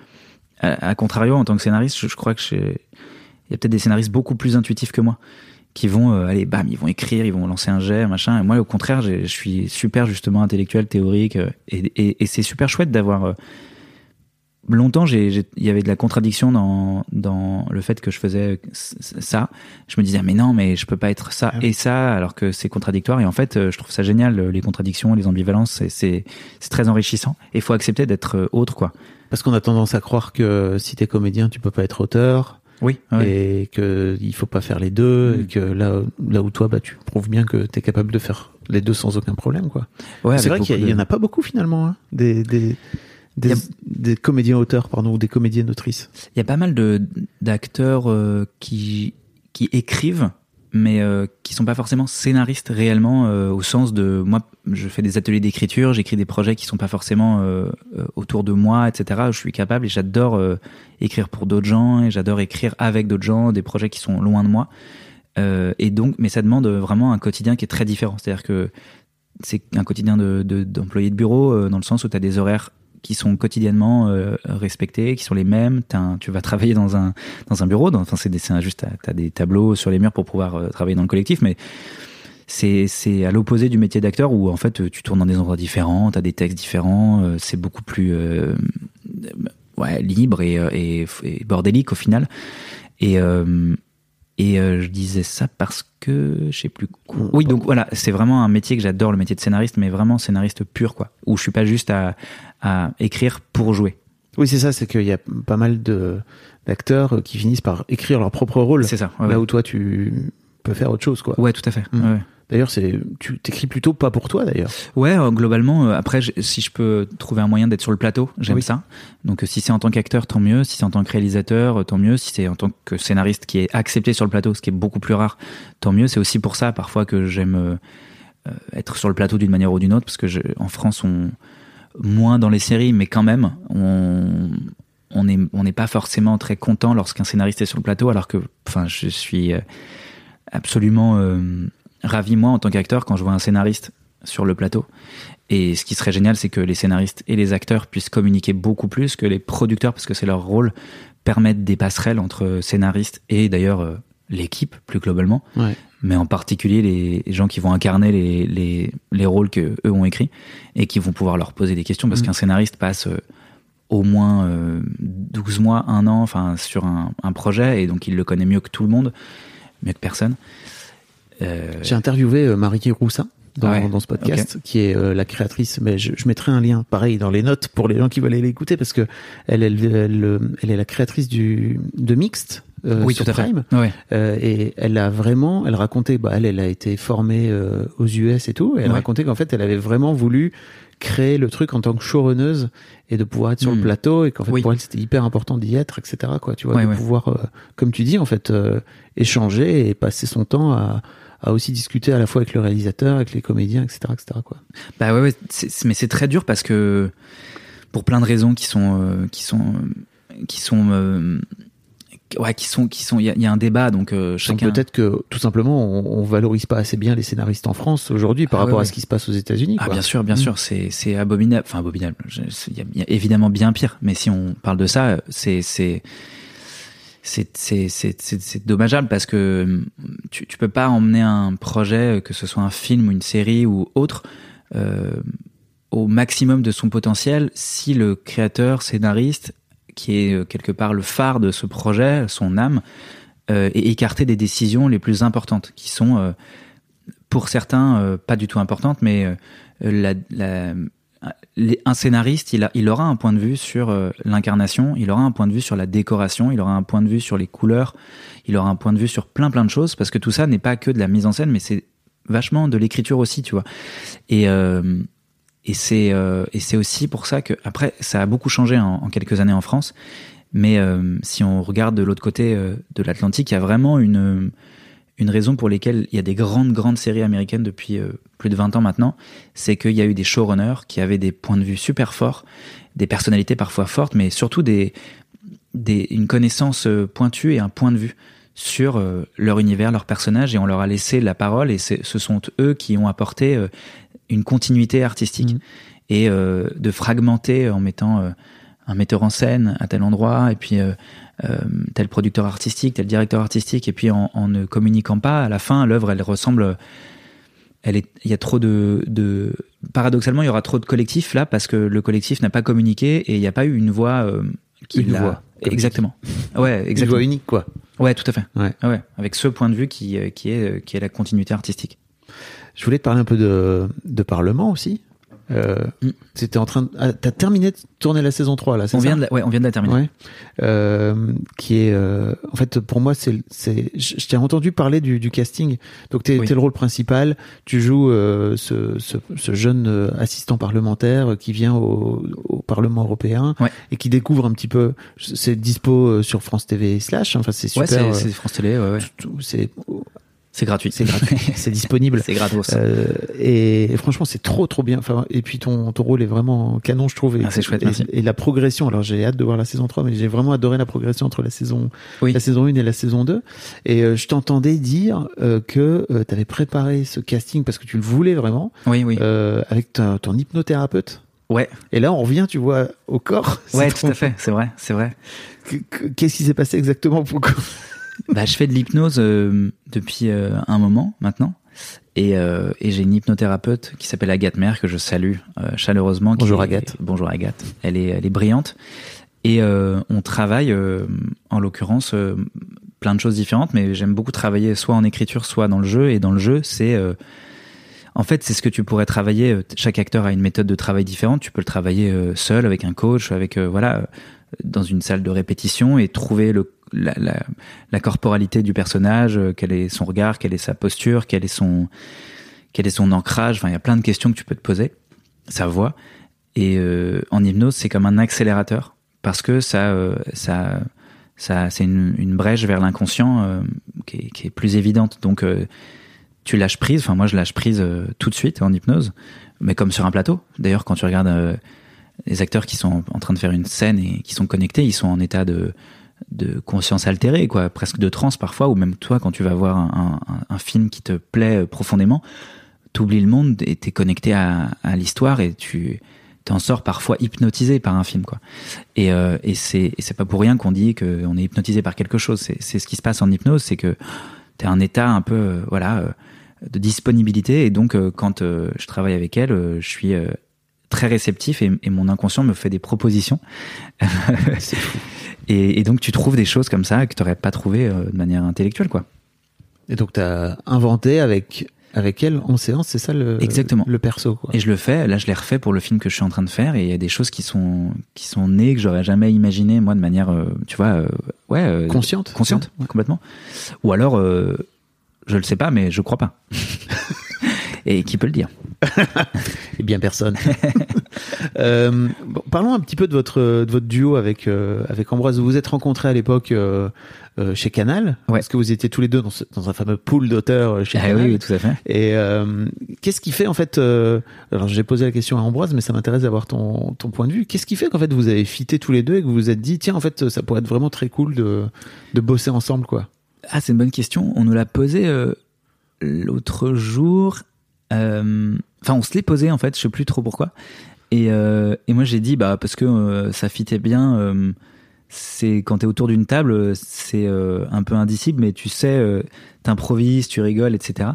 À, contrario, en tant que scénariste, je, crois que il y a peut-être des scénaristes beaucoup plus intuitifs que moi qui vont aller bam ils vont écrire ils vont lancer un jet machin et moi au contraire je suis super justement intellectuel théorique et, c'est super chouette d'avoir longtemps il y avait de la contradiction dans dans le fait que je faisais ça je me disais mais non mais je peux pas être ça Ah et ça alors que c'est contradictoire et en fait euh, je trouve ça génial euh, les contradictions les ambivalences c'est très enrichissant et il faut accepter d'être euh, autre quoi Parce qu'on a tendance à croire que si t'es comédien, tu peux pas être auteur. oui et que il faut pas faire les deux Mm. et que là là où toi bah tu prouves bien que tu es capable de faire les deux sans aucun problème quoi. Ouais, c'est vrai qu'il y, y en a pas beaucoup finalement hein, des des des, a- comédiens auteurs pardon ou des comédiennes autrices. Il y a pas mal de d'acteurs euh, qui qui écrivent, mais euh, qui sont pas forcément scénaristes réellement euh, au sens de moi. Je fais des ateliers d'écriture, j'écris des projets qui sont pas forcément euh, autour de moi, etc. Je suis capable et j'adore écrire pour d'autres gens et j'adore écrire avec d'autres gens des projets qui sont loin de moi. Et donc, mais ça demande vraiment un quotidien qui est très différent. C'est-à-dire que c'est un quotidien de de- d'employé de, bureau dans le sens où tu as des horaires qui sont quotidiennement euh, respectés, qui sont les mêmes. Un- tu vas travailler dans un dans un bureau. Enfin, c'est juste t'as t'as des tableaux sur les murs pour pouvoir euh, travailler dans le collectif, mais c'est à l'opposé du métier d'acteur où en fait tu tournes dans des endroits différents, t'as des textes différents. euh, c'est beaucoup plus ouais libre et, et, bordélique au final. Et euh, je disais ça parce que je sais plus quoi. Oui, donc voilà, c'est vraiment un métier que j'adore, le métier de scénariste, mais vraiment scénariste pur, quoi. Où je suis pas juste à, à écrire pour jouer. Oui, c'est ça, c'est qu'il y a pas mal de d'acteurs qui finissent par écrire leur propre rôle. C'est ça. ouais, Là ouais. où toi, tu peux faire autre chose, quoi. Ouais, tout à fait. Mm. Ouais. D'ailleurs, c'est tu t'écris plutôt pas pour toi, d'ailleurs. Ouais, euh, globalement, euh, après, si je peux trouver un moyen d'être sur le plateau, j'aime Oui. ça. Donc, euh, si c'est en tant qu'acteur, tant mieux. Si c'est en tant que réalisateur, tant mieux. Si c'est en tant que scénariste qui est accepté sur le plateau, ce qui est beaucoup plus rare, tant mieux. C'est aussi pour ça, parfois, que j'aime être sur le plateau d'une manière ou d'une autre, parce que je, en France, on moins dans les séries, mais quand même, on on n'est on n'est pas forcément très content lorsqu'un scénariste est sur le plateau, alors que, enfin, je suis absolument ravi moi en tant qu'acteur quand je vois un scénariste sur le plateau. Et ce qui serait génial, c'est que les scénaristes et les acteurs puissent communiquer beaucoup plus que les producteurs, parce que c'est leur rôle, permettre des passerelles entre scénaristes et d'ailleurs euh, l'équipe plus globalement, Ouais. mais en particulier les gens qui vont incarner les, les, les rôles que eux ont écrits et qui vont pouvoir leur poser des questions, parce Mm. qu'un scénariste passe euh, au moins euh, 12 mois, un an, enfin sur un, un projet, et donc il le connaît mieux que tout le monde, mieux que personne. Euh, J'ai interviewé euh, Marie Roussin dans, Ouais, dans ce podcast, qui est euh, la créatrice. Mais je, je mettrai un lien, pareil, dans les notes pour les gens qui veulent aller l'écouter, parce que elle, elle, elle, elle est la créatrice du de Mixte. euh, oui, sur tout à fait. Prime. Ouais. Euh, et elle a vraiment, elle racontait, bah, elle, elle a été formée aux US et tout, et elle Ouais. racontait qu'en fait, elle avait vraiment voulu créer le truc en tant que showrunneuse et de pouvoir être sur le plateau et qu'en fait Oui. pour elle c'était hyper important d'y être, etc. Quoi, tu vois, de pouvoir, comme tu dis, en fait, euh, échanger et passer son temps à, à aussi discuter à la fois avec le réalisateur, avec les comédiens, etc., etc. Quoi. Bah ouais, mais c'est très dur parce que pour plein de raisons qui sont euh, qui sont qui sont euh, ouais qui sont qui sont il y, a- il y a un débat donc euh, chacun Peut-être que tout simplement on, on valorise pas assez bien les scénaristes en France aujourd'hui par Ah ouais, rapport à ce qui se passe aux États-Unis. ah bien sûr bien Mm. sûr c'est c'est abominable enfin abominable il y, y a évidemment bien pire mais si on parle de ça c'est c'est c'est dommageable parce que hum, tu peux pas emmener un projet que ce soit un film ou une série ou autre euh, au maximum de son potentiel si le créateur scénariste qui est euh, quelque part le phare de ce projet son âme euh, est écarté des décisions les plus importantes qui sont euh, pour certains euh, pas du tout importantes mais euh, la, un scénariste, il, aura un point de vue sur euh, l'incarnation, il aura un point de vue sur la décoration, il aura un point de vue sur les couleurs, il aura un point de vue sur plein plein de choses, parce que tout ça n'est pas que de la mise en scène, mais c'est vachement de l'écriture aussi, tu vois. Et, euh, euh, c'est aussi pour ça que après ça a beaucoup changé en, quelques années en France, mais si on regarde de l'autre côté de l'Atlantique, il y a vraiment une une raison pour lesquelles il y a des grandes, grandes séries américaines depuis euh, plus de 20 ans maintenant, c'est qu'il y a eu des showrunners qui avaient des points de vue super forts, des personnalités parfois fortes, mais surtout des, des, une connaissance euh, pointue et un point de vue sur euh, leur univers, leurs personnages, et on leur a laissé la parole, et ce sont eux qui ont apporté euh, une continuité artistique, Mhm. et de fragmenter en mettant un metteur en scène à tel endroit, et puis euh, euh, tel producteur artistique, tel directeur artistique, et puis en, en ne communiquant pas, à la fin, l'œuvre, elle ressemble. Elle est, il y a trop de, de, paradoxalement, il y aura trop de collectifs là parce que le collectif n'a pas communiqué et il n'y a pas eu une voix euh, qui Une l'a- voix, exactement. Ouais, Une voix unique, quoi. Ouais, tout à fait. Ouais. Ouais, avec ce point de vue qui, euh, qui est, qui est la continuité artistique. Je voulais te parler un peu de, de Parlement aussi. Euh, Mm. C'était en train de... ah, T'as terminé de tourner la saison 3, là, c'est On ça vient de, la- ouais, on vient de la terminer. Ouais. Euh, qui est euh, en fait pour moi c'est c'est je, t'ai entendu parler du, du casting donc t'es Oui. le rôle principal tu joues euh, ce, ce, ce jeune euh, assistant parlementaire qui vient au, au Parlement européen Ouais. et qui découvre un petit peu c'est dispo euh, sur France TV slash enfin c'est Ouais, super c'est euh, c'est France Télé, ouais, ouais. c'est C'est gratuit. c'est gratuit c'est disponible c'est gratos. euh, et, et franchement, c'est trop trop bien. Enfin, et puis ton, ton rôle est vraiment canon, je trouve. Et, Ah, c'est chouette, et, merci. et la progression. Alors j'ai hâte de voir la saison 3, mais j'ai vraiment adoré la progression entre la saison Oui. la saison 1 et la saison 2. Et euh, je t'entendais dire euh, que tu avais préparé ce casting parce que tu le voulais vraiment Oui, oui. euh, avec ta- ton hypnothérapeute. ouais, Et là, on revient, tu vois, au corps. ouais, tout à trop- fait. C'est vrai, c'est vrai. Que- que- Qu'est-ce qui s'est passé exactement Pourquoi Bah, je fais de l'hypnose euh, depuis euh, un moment maintenant. Et, euh, et j'ai une hypnothérapeute qui s'appelle Agathe Mère, que je salue euh, chaleureusement. Bonjour, est- Agathe. Bonjour Agathe. Elle est, elle est brillante. Et euh, on travaille, euh, en l'occurrence, euh, plein de choses différentes, mais j'aime beaucoup travailler soit en écriture, soit dans le jeu. Et dans le jeu, c'est euh, en fait c'est ce que tu pourrais travailler. Chaque acteur a une méthode de travail différente. Tu peux le travailler euh, seul avec un coach, avec euh, voilà, dans une salle de répétition et trouver le la, corporalité du personnage, euh, quel est son regard, quelle est sa posture, quel est son quel est son ancrage. Enfin, il y a plein de questions que tu peux te poser, sa voix. Et euh, en hypnose, c'est comme un accélérateur parce que ça, euh, ça, ça, c'est une, brèche vers l'inconscient qui, est, qui est plus évidente. Donc, tu lâches prise. Enfin, moi, je lâche prise tout de suite en hypnose, mais comme sur un plateau. D'ailleurs, quand tu regardes les acteurs qui sont en train de faire une scène et qui sont connectés, ils sont en état de de conscience altérée, quoi, presque de transe parfois, ou même toi, quand tu vas voir un, un, un film qui te plaît euh, profondément, t'oublies le monde et t'es connecté à, à l'histoire et tu t'en sors parfois hypnotisé par un film, quoi. Et, euh, et c'est et c'est pas pour rien qu'on dit qu'on est hypnotisé par quelque chose. C'est c'est ce qui se passe en hypnose, c'est que t'es un état un peu, euh, voilà, euh, de disponibilité. Et donc, quand je travaille avec elle, je suis très réceptif et, et mon inconscient me fait des propositions. et, et donc, tu trouves des choses comme ça que tu n'aurais pas trouvé euh, de manière intellectuelle, quoi. Et donc, tu as inventé avec, avec elle en séance, c'est ça le, Exactement. le perso quoi. Et je le fais. Là, je l'ai refait pour le film que je suis en train de faire. Et il y a des choses qui sont qui sont nées que j'aurais jamais imaginé moi de manière, euh, tu vois, euh, ouais, euh, Consciente consciente, complètement. Ou alors, euh, je le sais pas, mais je crois pas. et qui peut le dire Eh bien, personne. Euh, bon, parlons un petit peu de votre, de votre duo avec, euh, avec Ambroise. Vous vous êtes rencontrés à l'époque euh, chez Canal, Ouais. parce que vous étiez tous les deux dans, ce- dans un fameux pool d'auteurs chez Ah Canal. oui, oui, tout à fait. Et qu'est-ce qui fait en fait Alors j'ai posé la question à Ambroise, mais ça m'intéresse d'avoir ton, ton point de vue. Qu'est-ce qui fait qu'en fait vous avez fité tous les deux et que vous vous êtes dit tiens en fait ça pourrait être vraiment très cool de, de bosser ensemble quoi? Ah, c'est une bonne question. On nous l'a posé euh, l'autre jour. Euh, Enfin, on se l'est posé en fait. Je sais plus trop pourquoi. Et, euh, et moi, j'ai dit bah parce que euh, ça fitait bien. c'est quand t'es autour d'une table, c'est un peu indicible, mais tu sais, t'improvises, tu rigoles, etc.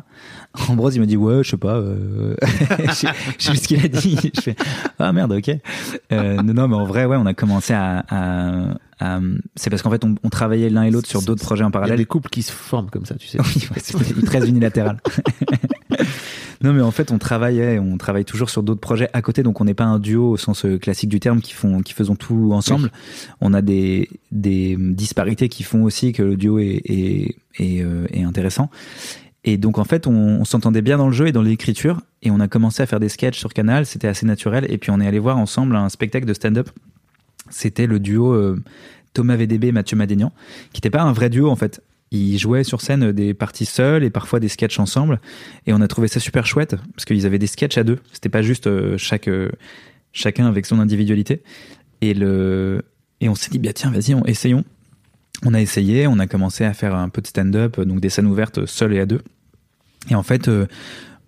Ambrose, il m'a dit ouais, je sais pas. Euh... je sais je sais ce qu'il a dit. Je fais ah merde, ok. Euh, non, non, mais en vrai, ouais, on a commencé à. à- à- c'est parce qu'en fait, on, on travaillait l'un et l'autre sur d'autres projets en Il y a parallèle. des couples qui se forment comme ça, tu sais. Oui, ouais, c'est très unilatéral. non, mais en fait, on travaillait, on travaille toujours sur d'autres projets à côté, donc on n'est pas un duo au sens euh, classique du terme qui font, qui faisons tout ensemble. On a des, des disparités qui font aussi que le duo est, est, est, euh, est intéressant. Et donc en fait, on, on s'entendait bien dans le jeu et dans l'écriture, et on a commencé à faire des sketchs sur Canal. C'était assez naturel, et puis on est allé voir ensemble un spectacle de stand-up. C'était le duo euh, Thomas VDB Mathieu Madénian, qui n'était pas un vrai duo en fait. Ils jouaient sur scène des parties seules et parfois des sketchs ensemble. Et on a trouvé ça super chouette parce qu'ils avaient des sketchs à deux. C'était pas juste euh, chaque euh, chacun avec son individualité. Et le et on s'est dit bah tiens vas-y on essayons. On a essayé, on a commencé à faire un peu de stand-up, donc des scènes ouvertes seules et à deux. Et en fait, euh,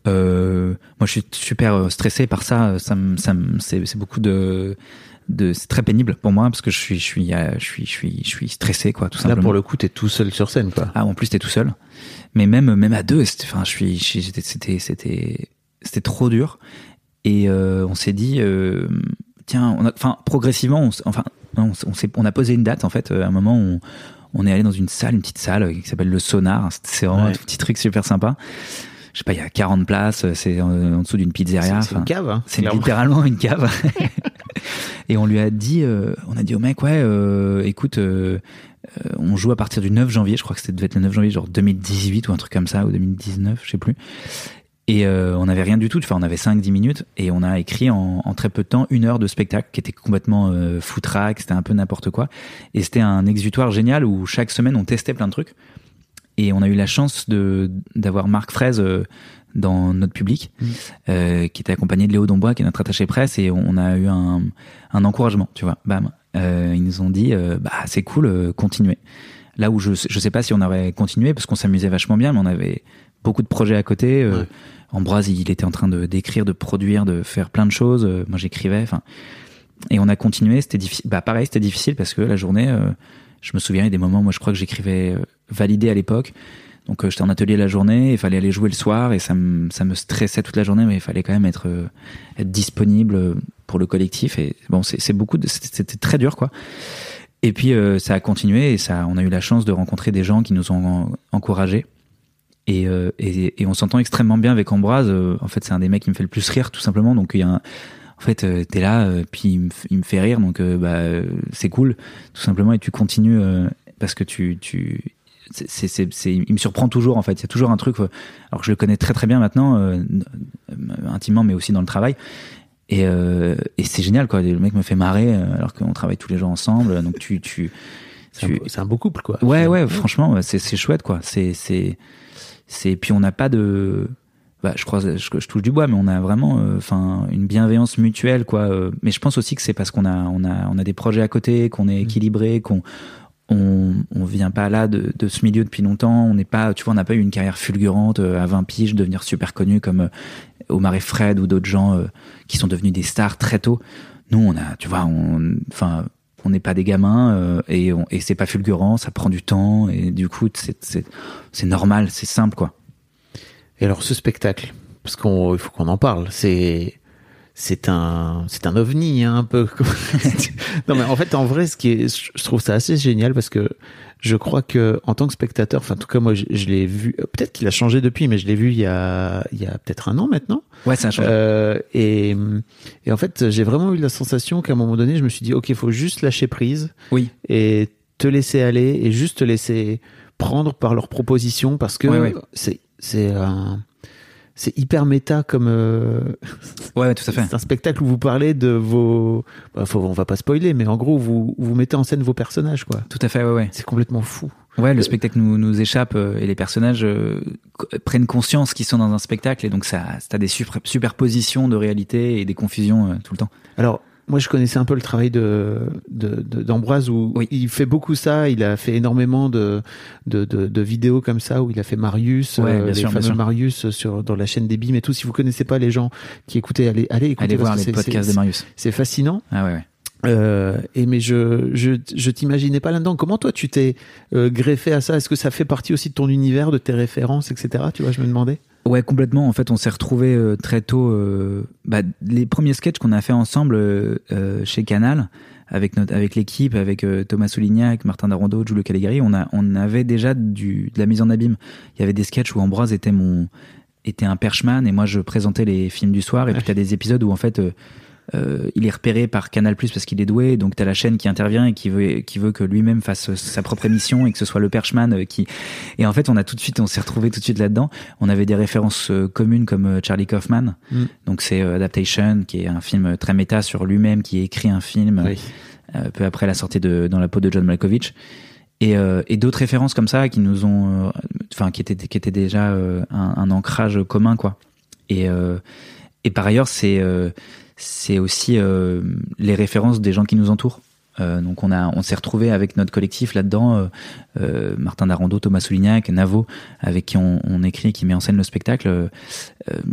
euh, moi je suis super euh, stressé par ça. Ça, ça, c'est beaucoup de de c'est très pénible pour moi parce que je suis je suis euh, je suis je suis je suis stressé quoi tout Là simplement. pour le coup t'es tout seul sur scène quoi. Ah, en plus, t'es tout seul. Mais même, même à deux, c'était, enfin, je suis, j'étais- c'était, c'était, c'était trop dur. Et euh, on s'est dit, euh, tiens, on a, enfin, progressivement, on, enfin, on, on s'est, on a posé une date en fait. À un moment, on, on est allé dans une salle, une petite salle euh, qui s'appelle le Sonar. C'est- C'est vraiment Ouais. un petit truc super sympa. Je sais pas, il y a 40 places. C'est en, en dessous d'une pizzeria. C'est une cave. Hein, c'est littéralement une cave. et on lui a dit, euh, on a dit au mec, ouais, euh, écoute, euh, euh, on joue à partir du 9 janvier, je crois que c'était devait être le 9 janvier, genre 2018 ou un truc comme ça, ou 2019, je sais plus. Et euh, on n'avait rien du tout, enfin on avait 5-10 minutes, et on a écrit en, en très peu de temps une heure de spectacle qui était complètement euh, foutraque, c'était un peu n'importe quoi. Et c'était un exutoire génial où chaque semaine on testait plein de trucs. Et on a eu la chance de d'avoir Marc Fraise euh, dans notre public, euh, qui était accompagné de Léo Dombois, qui est notre attaché presse, et on a eu un, un encouragement, tu vois. Bam. Euh, ils nous ont dit, euh, bah c'est cool, euh, continuez. Là où je je sais pas si on aurait continué parce qu'on s'amusait vachement bien, mais on avait beaucoup de projets à côté. Euh, Ouais. Ambroise, il était en train de d'écrire, de produire, de faire plein de choses. Euh, moi, j'écrivais. Enfin, et on a continué. C'était difficile. Bah pareil, c'était difficile parce que la journée, euh, je me souviens il y a des moments. Moi, je crois que j'écrivais euh, validé à l'époque. Donc euh, j'étais en atelier la journée, il fallait aller jouer le soir et ça me ça me stressait toute la journée, mais il fallait quand même être euh, être disponible pour le collectif et bon c'est beaucoup c'était très dur quoi. Et puis euh, ça a continué et ça, on a eu la chance de rencontrer des gens qui nous ont en- encouragés. Et, euh, et, on s'entend extrêmement bien avec Ambroise. Euh, En fait, c'est un des mecs qui me fait le plus rire, tout simplement. Donc il y a un, en fait, euh, t'es là, euh, puis il me, il me fait rire, donc euh, bah euh, c'est cool, tout simplement. Et tu continues euh, parce que tu, c'est, c'est, c'est, c'est- il me surprend toujours en fait. Il y a toujours un truc. euh, alors que je le connais très très bien maintenant, euh, euh, intimement, mais aussi dans le travail. Et, euh, et c'est génial quoi. Le mec me fait marrer alors qu'on travaille tous les jours ensemble. Donc tu, tu, C'est un, tu- c'est un beau couple, quoi. Ouais, ouais, franchement, c'est c'est chouette, quoi. C'est c'est c'est puis on n'a pas de bah, je crois je, je touche du bois mais on a vraiment euh, enfin une bienveillance mutuelle quoi euh, mais je pense aussi que c'est parce qu'on a on a on a des projets à côté qu'on est équilibré qu'on on, on vient pas là de, de ce milieu depuis longtemps. On n'est pas tu vois on n'a pas eu une carrière fulgurante euh, à 20 piges devenir super connu comme euh, Omar et Fred ou d'autres gens euh, qui sont devenus des stars très tôt. Nous on a tu vois on enfin on n'est pas des gamins et, et c'est pas fulgurant ça prend du temps et du coup c'est normal c'est simple quoi. Et alors ce spectacle, parce qu'on il faut qu'on en parle, c'est c'est un c'est un ovni hein, un peu. non mais en fait en vrai ce qui est je trouve ça assez génial parce que je crois que en tant que spectateur, enfin en tout cas moi je, je l'ai vu euh, peut-être qu'il a changé depuis mais je l'ai vu il y a il y a peut-être un an maintenant. ouais ça change Euh, et, et en fait, j'ai vraiment eu la sensation qu'à un moment donné, je me suis dit, ok, il faut juste lâcher prise oui et te laisser aller et juste te laisser prendre par leurs propositions parce que Ouais, ouais. c'est c'est un c'est hyper méta comme euh, ouais, tout à fait. c'est un spectacle où vous parlez de vos bah, faut, on va pas spoiler mais en gros vous vous mettez en scène vos personnages quoi. Tout à fait ouais ouais. C'est complètement fou. Ouais, le spectacle nous, nous échappe euh, et les personnages euh, prennent conscience qu'ils sont dans un spectacle et donc ça, t'as des super- superpositions de réalité et des confusions euh, tout le temps. Alors, moi, je connaissais un peu le travail de d'Ambroise où Oui. il fait beaucoup ça. Il a fait énormément de, de, de, de vidéos comme ça où il a fait Marius, Ouais, euh, les sûr, fameux. Marius sur dans la chaîne des Bimes et tout. Si vous connaissez pas les gens qui écoutaient, allez allez écouter Allez voir les podcasts de Marius. C'est fascinant. Ah ouais, ouais. Euh, et mais je je je t'imaginais pas là-dedans. Comment toi tu t'es euh, greffé à ça? Est-ce que ça fait partie aussi de ton univers, de tes références, etc. Tu vois, je me demandais. Ouais, complètement. En fait, on s'est retrouvés euh, très tôt. euh, bah, les premiers sketchs qu'on a fait ensemble euh, euh, chez Canal, avec notre, avec l'équipe, avec Thomas Soulignac, Martin Darondo, Giulio Caligari, on a, on avait déjà du, de la mise en abîme. Il y avait des sketchs où Ambroise était mon, était un perchman et moi je présentais les films du soir. Et puis t'as des épisodes où en fait. Euh, euh, il est repéré par Canal Plus parce qu'il est doué, donc t'as la chaîne qui intervient et qui veut qui veut que lui-même fasse sa propre émission et que ce soit le perchman euh, qui. Et en fait, on a tout de suite, on s'est retrouvé tout de suite là-dedans. On avait des références euh, communes comme euh, Charlie Kaufman, Mm. donc c'est euh, Adaptation, qui est un film très méta sur lui-même, qui écrit un film Oui. euh, peu après la sortie de Dans la peau de John Malkovich. Et, euh, et d'autres références comme ça qui nous ont, euh, enfin qui étaient qui étaient déjà euh, un, un ancrage commun quoi. Et euh, et par ailleurs c'est euh, c'est aussi euh, les références des gens qui nous entourent. Euh, donc on a on s'est retrouvé avec notre collectif là-dedans, euh, euh, Martin Darondo, Thomas Soulignac, Navo, avec qui on, on écrit, qui met en scène le spectacle.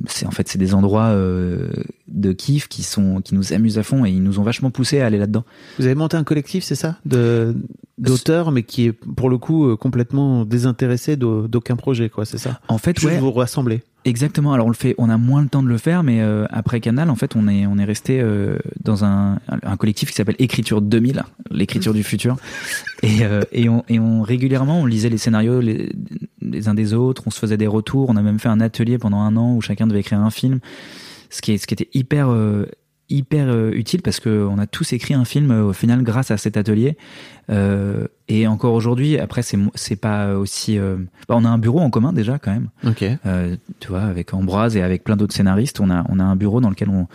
C'est en fait c'est des endroits de kiff qui sont qui nous amusent à fond et ils nous ont vachement poussé à aller là-dedans. Vous avez monté un collectif, c'est ça, de d'auteurs, mais qui est pour le coup complètement désintéressé d'au- d'aucun projet, quoi. C'est ça? En fait, Juste ouais, vous rassembler. Exactement. Alors on le fait, on a moins le temps de le faire, mais euh, après Canal, en fait, on est on est resté euh, dans un, un collectif qui s'appelle Écriture 2000, l'écriture du futur, et euh, et on et on régulièrement on lisait les scénarios les, les uns des autres, on se faisait des retours, on a même fait un atelier pendant un an où chacun devait écrire un film, ce qui est ce qui était hyper euh, hyper euh, utile parce que on a tous écrit un film euh, au final grâce à cet atelier Euh, et encore aujourd'hui après c'est pas aussi euh, bah, on a un bureau en commun déjà quand même Ok. euh, tu vois, avec Ambroise et avec plein d'autres scénaristes, on a, on a un bureau dans lequel on,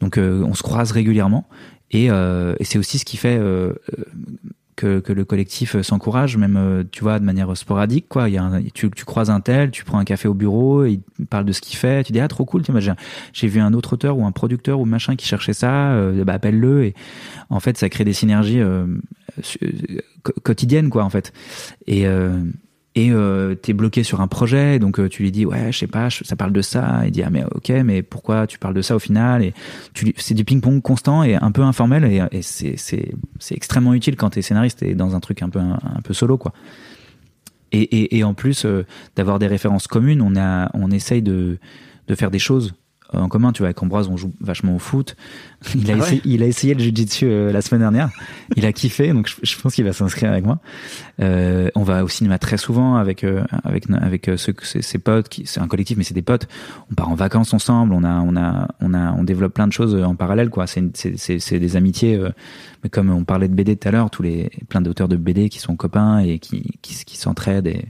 donc, on se croise régulièrement. Et, et c'est aussi ce qui fait que, le collectif euh, s'encourage, même, euh, tu vois, de manière sporadique, quoi. Il y a tu, croises un tel, tu prends un café au bureau, il parle de ce qu'il fait, tu dis, ah, trop cool, tu vois, j'ai, vu un autre auteur ou un producteur ou machin qui cherchait ça, euh, bah, appelle-le. Et en fait, ça crée des synergies quotidiennes, quoi, en fait. Et, et euh, t'es bloqué sur un projet, donc euh, tu lui dis ouais, je sais pas, ça parle de ça. Il dit ah mais ok, mais pourquoi tu parles de ça au final Et c'est du ping-pong constant et un peu informel et, et c'est extrêmement utile quand t'es scénariste et dans un truc un peu un, un peu solo quoi. Et, et, et en plus euh, d'avoir des références communes, on a on essaye de de faire des choses en commun. Tu vois, avec Ambroise, on joue vachement au foot. Il a, Ah ouais essayé, il a essayé le jiu-jitsu euh, la semaine dernière. Il a kiffé, donc je, je pense qu'il va s'inscrire avec moi. Euh, on va au cinéma très souvent avec euh, avec avec euh, ceux, ses, ses potes. Qui, c'est un collectif, mais c'est des potes. On part en vacances ensemble. On a on a on a on développe plein de choses en parallèle, quoi. C'est c'est c'est des amitiés. euh, mais comme on parlait de BD tout à l'heure, tous les plein d'auteurs de BD qui sont copains et qui qui, qui s'entraident et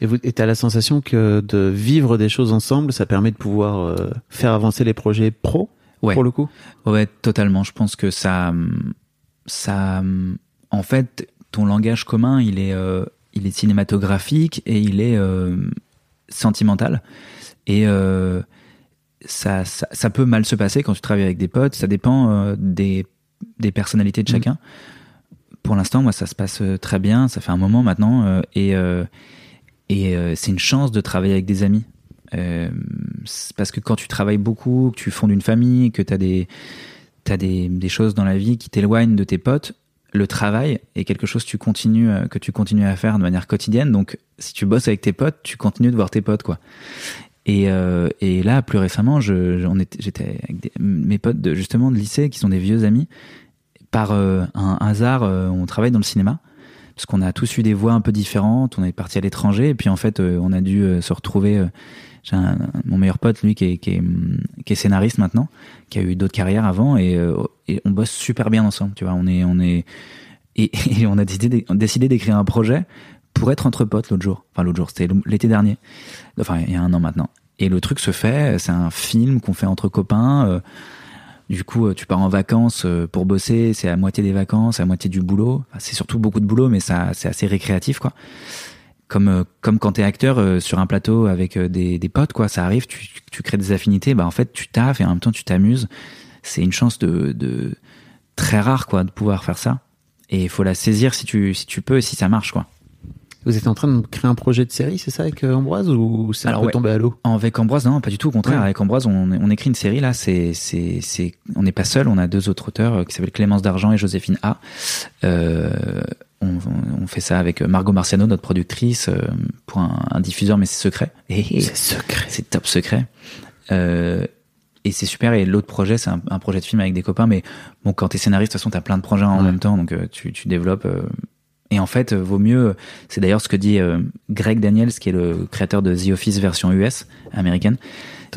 Et vous et t'as la sensation que de vivre des choses ensemble, ça permet de pouvoir euh, faire avancer les projets pro Ouais. pour le coup? Ouais, totalement. Je pense que ça, ça, en fait, ton langage commun, il est, euh, il est cinématographique et il est euh, sentimental. Et ça, ça, ça peut mal se passer quand tu travailles avec des potes. Ça dépend des, des personnalités de chacun. Pour l'instant, moi, ça se passe très bien. Ça fait un moment maintenant, et et euh, c'est une chance de travailler avec des amis. Euh, parce que quand tu travailles beaucoup, que tu fondes une famille, que tu as des t'as des, des choses dans la vie qui t'éloignent de tes potes, le travail est quelque chose que tu continues, euh, que tu continues à faire de manière quotidienne. Donc, si tu bosses avec tes potes, tu continues de voir tes potes, quoi. Et, et là, plus récemment, j'étais avec mes potes de, justement de lycée qui sont des vieux amis. Par un hasard, on travaille dans le cinéma parce qu'on a tous eu des voix un peu différentes. On est parti à l'étranger et puis en fait, euh, on a dû euh, se retrouver. euh, j'ai mon meilleur pote, lui, qui est, hum, qui est scénariste maintenant, qui a eu d'autres carrières avant et, on bosse super bien ensemble. Tu vois, on est, on est et, on a décidé, décidé d'écrire un projet pour être entre potes l'autre jour. Enfin, l'autre jour, c'était l'été dernier. Enfin, il y a un an maintenant. Et le truc se fait. C'est un film qu'on fait entre copains. Du coup, euh, tu pars en vacances euh, pour bosser, c'est à moitié des vacances, à moitié du boulot. C'est surtout beaucoup de boulot, mais ça, c'est assez récréatif, quoi. Comme, euh, comme quand t'es acteur sur un plateau avec des, des potes, quoi. Ça arrive, tu, crées des affinités, bah en fait, tu taffes et en même temps, tu t'amuses. C'est une chance de, de très rare, quoi, de pouvoir faire ça. Et il faut la saisir si tu, si tu peux et si ça marche, quoi. Vous êtes en train de créer un projet de série, c'est ça, avec euh, Ambroise ou c'est un Alors, peu ouais. tombé à l'eau? Avec Ambroise, non, pas du tout. Au contraire, Ouais. avec Ambroise, on, on écrit une série là. C'est, c'est, c'est, on n'est pas seul. On a deux autres auteurs euh, qui s'appellent Clémence d'Argent et Joséphine A. Euh, on, on fait ça avec Margot Marciano, notre productrice, pour un, un diffuseur, mais c'est secret. Et C'est secret. c'est top secret. Euh, et c'est super. Et l'autre projet, c'est un, un projet de film avec des copains. Mais bon, quand t'es scénariste, de toute façon, t'as plein de projets en Ouais. même temps, donc tu, tu développes. euh, et en fait, euh, vaut mieux. C'est d'ailleurs ce que dit euh, Greg Daniels, qui est le créateur de The Office version US américaine.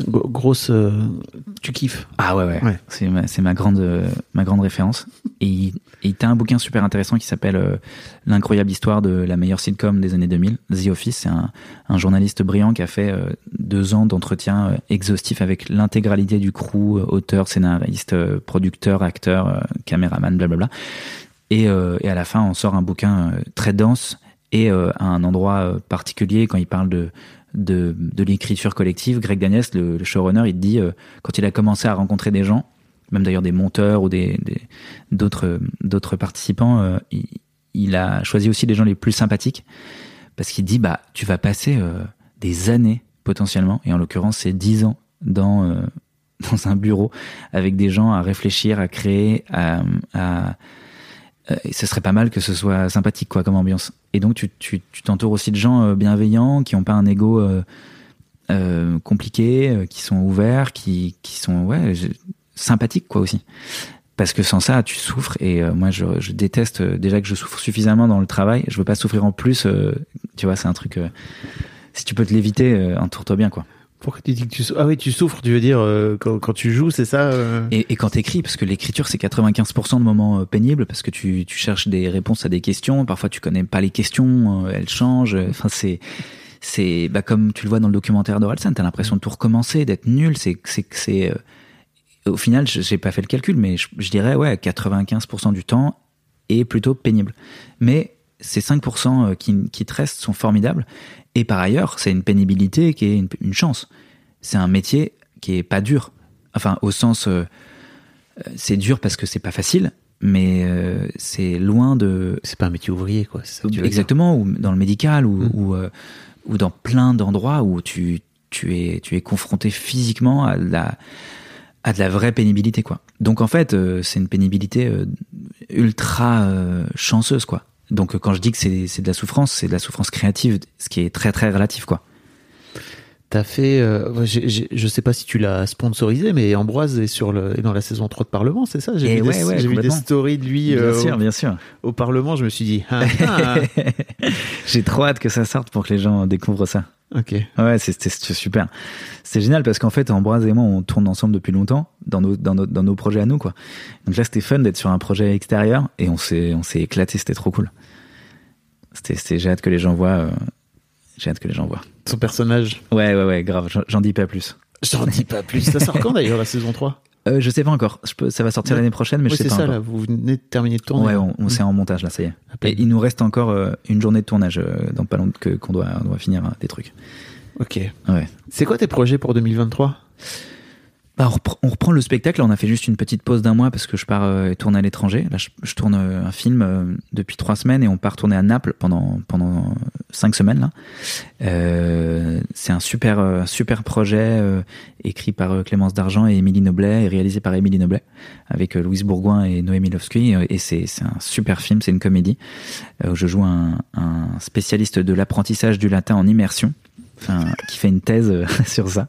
Gro- Grosse. euh, tu kiffes. Ah ouais, ouais. Ouais. C'est ma, c'est ma grande, euh, ma grande référence. Et il, il a un bouquin super intéressant qui s'appelle L'incroyable histoire de la meilleure sitcom des années 2000. The Office, c'est un, un journaliste brillant qui a fait deux ans d'entretien exhaustif avec l'intégralité du crew, auteur, scénariste, producteur, acteur, caméraman, blablabla. Et, euh, et à la fin, on sort un bouquin euh, très dense et euh, à un endroit particulier quand il parle de l'écriture collective. Greg Daniels, le, showrunner, il dit quand il a commencé à rencontrer des gens, même d'ailleurs des monteurs ou d'autres participants, il, a choisi aussi les gens les plus sympathiques parce qu'il dit bah tu vas passer des années potentiellement et en l'occurrence c'est dix ans dans un bureau avec des gens à réfléchir, à créer, à, et ce serait pas mal que ce soit sympathique quoi comme ambiance. Et donc tu tu tu t'entoures aussi de gens euh, bienveillants qui ont pas un ego euh, euh, compliqué, euh, qui sont ouverts, qui qui sont ouais sympathiques quoi aussi. Parce que sans ça, tu souffres et euh, moi je, je déteste euh, déjà que je souffre suffisamment dans le travail. Je veux pas souffrir en plus. euh, tu vois, c'est un truc. euh, si tu peux te l'éviter, euh, entoure-toi bien quoi. Pourquoi tu dis que tu souffres Ah oui, tu souffres, tu veux dire, euh, quand, tu joues, c'est ça euh? Et, quand t'écris, parce que l'écriture c'est 95% de moments euh, pénibles, parce que tu, tu cherches des réponses à des questions, parfois tu connais pas les questions, elles changent. Enfin c'est c'est bah comme tu le vois dans le documentaire d'Oralsan, t'as l'impression de tout recommencer, d'être nul. C'est c'est au final j'ai pas fait le calcul, mais je, je dirais ouais 95% du temps est plutôt pénible. Mais ces 5% euh, qui, qui te restent sont formidables. Et par ailleurs, c'est une pénibilité qui est une, une chance. C'est un métier qui est pas dur. Enfin, au sens, euh, euh, c'est dur parce que c'est pas facile, mais euh, c'est loin de. C'est pas un métier ouvrier, quoi. ça. Exactement, ou dans le médical, ou, Mm. ou, euh, ou dans plein d'endroits où tu, tu, es, tu es confronté physiquement à de la, à de la vraie pénibilité, quoi. Donc en fait, c'est une pénibilité ultra chanceuse, quoi. Donc euh, quand je dis que c'est c'est de la souffrance, c'est de la souffrance créative, ce qui est très très relatif, quoi. T'as fait, euh, j'ai- je sais pas si tu l'as sponsorisé, mais Ambroise est sur le, est dans la saison 3 de Parlement, c'est ça? J'ai Et vu, ouais, des, ouais, vu des stories de lui Bien euh, sûr, au, bien sûr. au Parlement, je me suis dit, ah, ah, J'ai trop hâte que ça sorte pour que les gens découvrent ça. Ok. Ouais, c'est c'est- c'est super. C'est génial parce qu'en fait, Ambroise et moi, on tourne ensemble depuis longtemps dans nos, dans nos, dans nos projets à nous, quoi. Donc là, c'était fun d'être sur un projet extérieur et on s'est, on s'est éclaté, c'était trop cool. C'était, c'était- j'ai hâte que les gens voient, euh, j'ai hâte que les gens voient. Son personnage. Ouais, ouais, ouais, grave, j'en- j'en dis pas plus. J'en dis pas plus. Ça sort quand d'ailleurs la saison 3 Euh, je sais pas encore, je peux, ça va sortir Ouais. l'année prochaine, mais je sais c'est pas ça encore. là, vous venez de terminer de tourner. Ouais, on, on Mm. c'est en montage là, ça y est. Et il nous reste encore euh, une journée de tournage euh, dans pas longtemps que qu'on doit, on doit finir euh, des trucs. Ok. Ouais. C'est quoi tes projets pour 2023 Bah, on, reprend, le spectacle. On a fait juste une petite pause d'un mois parce que je pars euh, tourner à l'étranger. Là, je, tourne euh, un film euh, depuis trois semaines et on part tourner à Naples pendant pendant cinq semaines. Là, Euh, c'est un super super projet écrit par Clémence Dargent et Émilie Noblet et réalisé par Émilie Noblet avec Louise Bourgoin et Noémie Lovsky. Et c'est un super film. C'est une comédie je joue un spécialiste de l'apprentissage du latin en immersion. Qui fait une thèse euh, sur ça.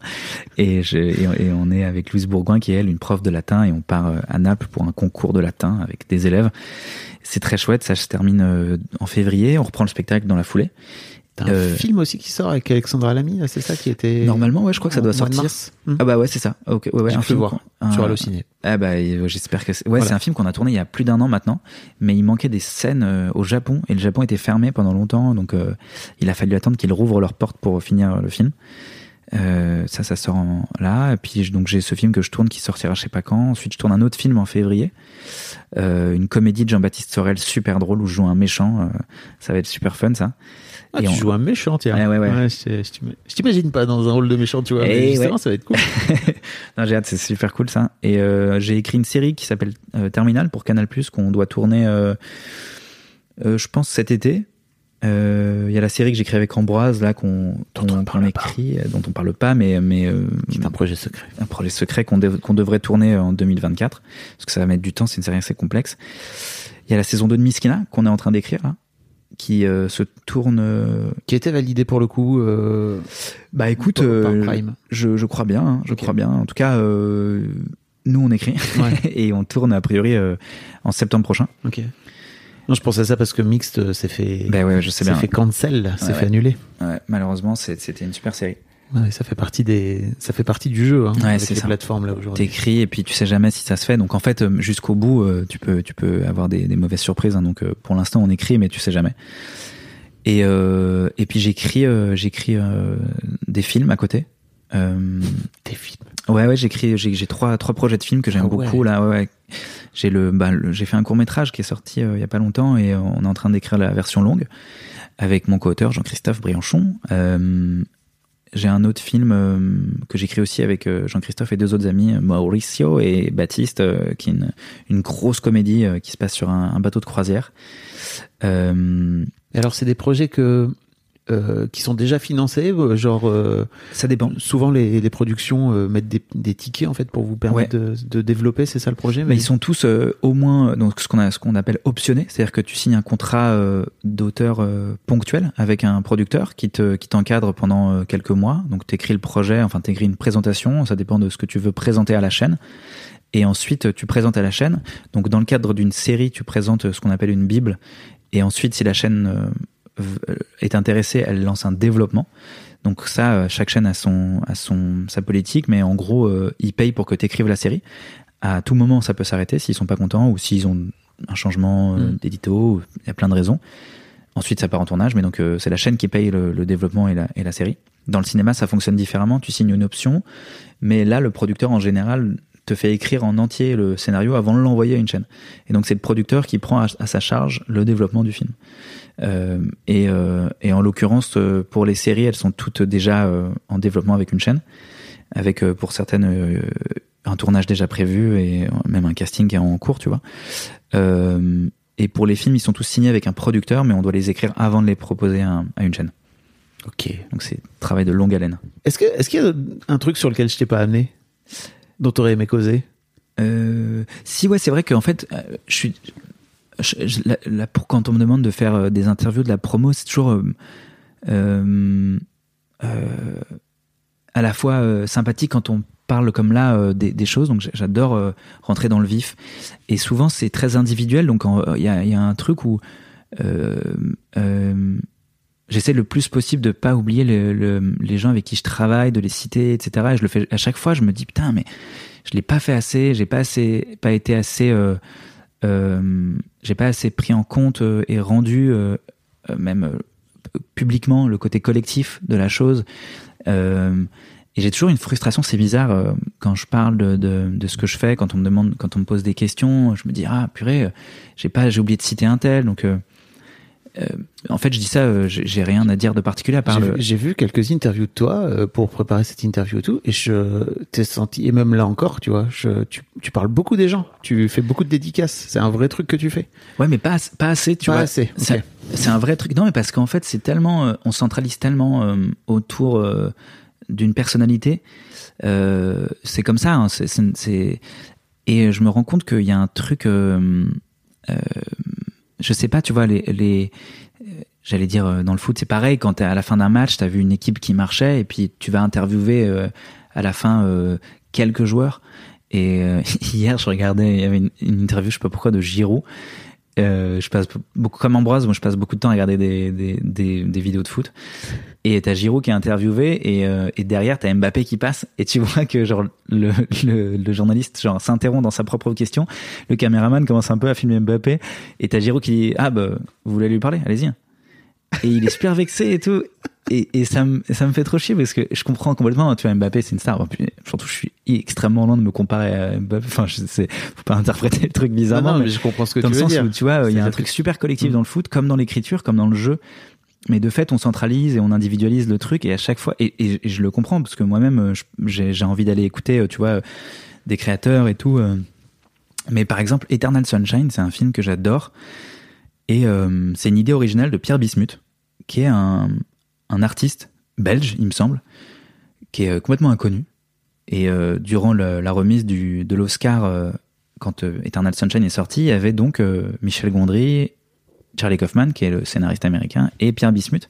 Et, je, et, et on est avec Louise Bourgoin qui est elle une prof de latin et on part euh, à Naples pour un concours de latin avec des élèves. C'est très chouette ça se termine euh, en février. On reprend le spectacle dans la foulée T'as un Euh, film aussi qui sort avec Alexandra Lamy, c'est ça qui était. normalement ouais je crois que ça doit sortir mars. Ah bah ouais c'est ça ok ouais, ouais, J'ai un cru film voir sur Allociné. ah bah j'espère que c'est ouais Voilà. c'est un film qu'on a tourné il y a plus d'un an maintenant mais il manquait des scènes euh, au Japon et le Japon était fermé pendant longtemps donc euh, il a fallu attendre qu'ils rouvrent leurs portes pour finir le film Euh, ça ça sort en- là et puis donc j'ai ce film que je tourne qui sortira je sais pas quand ensuite je tourne un autre film en février euh, une comédie de Jean-Baptiste Sorel super drôle où je joue un méchant euh, ça va être super fun ça Ah, Et tu on- joues un méchant, tiens. Ouais, ouais, ouais. je je t'im- je t'imagine pas dans un rôle de méchant, tu vois. Eh mais justement, ça va être cool. non, j'ai hâte, c'est super cool ça. Et j'ai écrit une série qui s'appelle Terminal pour Canal qu'on doit tourner, je pense, cet été. Euh, Il y a la série que j'ai créée avec Ambroise là qu'on Dont on ne parle écrit, euh, dont on parle pas, mais mais euh, Qui est un projet secret. un projet secret qu'on dev- qu'on devrait tourner en 2024 parce que ça va mettre du temps, c'est une série assez complexe. Il y a la saison 2 de Miskina qu'on est en train d'écrire là, qui euh, se tourne. euh, Qui était validé pour le coup. euh, Bah écoute, euh, je, je crois bien, hein, je crois bien. En tout cas, euh, nous on écrit Ouais. et on tourne a priori euh, en septembre prochain. Ok. Non, je pense à ça parce que Mixed euh, s'est fait. Ben ouais, je sais s'est bien. fait cancel, s'est Ouais, fait ouais. annuler. Ouais, malheureusement, c'était une super série. Ouais, ça fait partie des, ça fait partie du jeu, hein, Ouais, avec c'est plateformes là aujourd'hui. T'écris et puis tu sais jamais si ça se fait. Donc en fait, euh, jusqu'au bout, euh, tu peux tu peux avoir des, des mauvaises surprises. hein. Donc euh, pour l'instant, on écrit, mais tu sais jamais. Et euh, et puis j'écris euh, j'écris euh, des films à côté. Des films. Ouais, ouais, j'écris, j'ai, trois, trois projets de films que j'aime Ah ouais. beaucoup là. Ouais, ouais. J'ai le, bah, le- j'ai fait un court métrage qui est sorti euh, il y a pas longtemps et on est en train d'écrire la version longue avec mon co-auteur Jean-Christophe Brianchon. Euh, j'ai un autre film euh, que j'écris aussi avec Jean-Christophe et deux autres amis, Mauricio et Baptiste, qui est une, une grosse comédie qui se passe sur un, un bateau de croisière. Alors, c'est des projets que, euh, qui sont déjà financés, euh, genre, euh, ça dépend. souvent les, les productions euh, mettent des, des tickets en fait pour vous permettre de, de développer, c'est ça le projet Mais ils sont tous euh, au moins euh, donc ce qu'on a ce qu'on appelle optionnés, c'est-à-dire que tu signes un contrat euh, d'auteur euh, ponctuel avec un producteur qui te qui t'encadre pendant euh, quelques mois. Donc t'écris le projet, enfin t'écris une présentation, ça dépend de ce que tu veux présenter à la chaîne. Et ensuite tu présentes à la chaîne. Donc dans le cadre d'une série, tu présentes ce qu'on appelle une bible. Et ensuite si la chaîne euh, est intéressée, elle lance un développement. Donc ça, euh, chaque chaîne a son, a son, sa politique, mais en gros, euh, ils payent pour que tu écrives la série. À tout moment, ça peut s'arrêter s'ils sont pas contents ou s'ils ont un changement euh, Mm. d'édito. Il y a plein de raisons. Ensuite, ça part en tournage, mais donc euh, c'est la chaîne qui paye le, le développement et la, et la série. Dans le cinéma, ça fonctionne différemment. Tu signes une option, mais là, le producteur en général te fait écrire en entier le scénario avant de l'envoyer à une chaîne. Et donc c'est le producteur qui prend à, à sa charge le développement du film. Euh, et, euh, et en l'occurrence, euh, pour les séries, elles sont toutes déjà euh, en développement avec une chaîne, avec pour certaines un tournage déjà prévu et même un casting qui est en cours, tu vois. Et pour les films, ils sont tous signés avec un producteur, mais on doit les écrire avant de les proposer à, à une chaîne. Ok. Donc c'est travail de longue haleine. Est-ce que est-ce qu'il y a un truc sur lequel je t'ai pas amené, dont t'aurais aimé causer? Euh, si ouais, c'est vrai qu'en fait, euh, je suis je- pour quand on me demande de faire euh, des interviews de la promo, c'est toujours à la fois sympathique quand on parle comme là des, choses. Donc j'adore rentrer dans le vif. Et souvent c'est très individuel. Donc il y y a un truc où j'essaie le plus possible de pas oublier le- le- les gens avec qui je travaille, de les citer, etc. Et je le fais à chaque fois. Je me dis putain, mais je l'ai pas fait assez. J'ai pas assez, pas été assez. Euh, euh, j'ai pas assez pris en compte euh, et rendu euh, euh, même publiquement le côté collectif de la chose. Et j'ai toujours une frustration, c'est bizarre, quand je parle de, de, ce que je fais, quand on me demande, quand on me pose des questions, je me dis ah purée, j'ai pas, j'ai oublié de citer un tel, donc euh, en fait je dis ça, euh, j'ai rien à dire de particulier à part J'ai le. vu- J'ai vu quelques interviews de toi euh, pour préparer cette interview et tout, et je t'ai senti, et même là encore, tu vois, je, tu, tu parles beaucoup des gens, tu fais beaucoup de dédicaces, c'est un vrai truc que tu fais. Ouais, mais pas, as- pas assez, tu Pas vois. assez, ok. C'est c'est un vrai truc. Non, mais parce qu'en fait, c'est tellement, on centralise tellement autour d'une personnalité. C'est comme ça. hein, c'est- et je me rends compte qu'il y a un truc. Euh, je sais pas, tu vois, les, les euh, j'allais dire euh, dans le foot, c'est pareil. Quand t'es à la fin d'un match, t'as vu une équipe qui marchait, et puis tu vas interviewer euh, à la fin euh, quelques joueurs. Et euh, hier, je regardais, il y avait une, interview, je sais pas pourquoi, de Giroud. Euh, je passe beaucoup comme Ambroise, moi je passe beaucoup de temps à regarder des, des, des vidéos de foot. Et t'as Giroud qui est interviewé et, euh, et derrière t'as Mbappé qui passe et tu vois que genre le, le, le journaliste genre s'interrompt dans sa propre question, le caméraman commence un peu à filmer Mbappé et t'as Giroud qui dit ah bah vous voulez lui parler, allez-y. Et il est super vexé et tout. Et, et ça, me, ça me fait trop chier parce que je comprends complètement. Tu vois, Mbappé, c'est une star. Puis, surtout, je suis extrêmement loin de me comparer à Mbappé. Enfin, je sais, faut pas interpréter le truc bizarrement. non, mais mais je comprends ce que dans tu le veux sens dire. où, tu vois, il y a un truc super collectif Mm. dans le foot, comme dans l'écriture, comme dans le jeu. Mais de fait, on centralise et on individualise le truc. Et à chaque fois, et, je le comprends parce que moi-même, euh, j'ai envie d'aller écouter, euh, tu vois, euh, des créateurs et tout. Mais par exemple, Eternal Sunshine, c'est un film que j'adore. Et c'est une idée originale de Pierre Bismuth, qui est un, artiste belge, il me semble, qui est complètement inconnu. Et durant la remise du, de l'Oscar, quand Eternal Sunshine est sorti, il y avait donc Michel Gondry, Charlie Kaufman, qui est le scénariste américain, et Pierre Bismuth,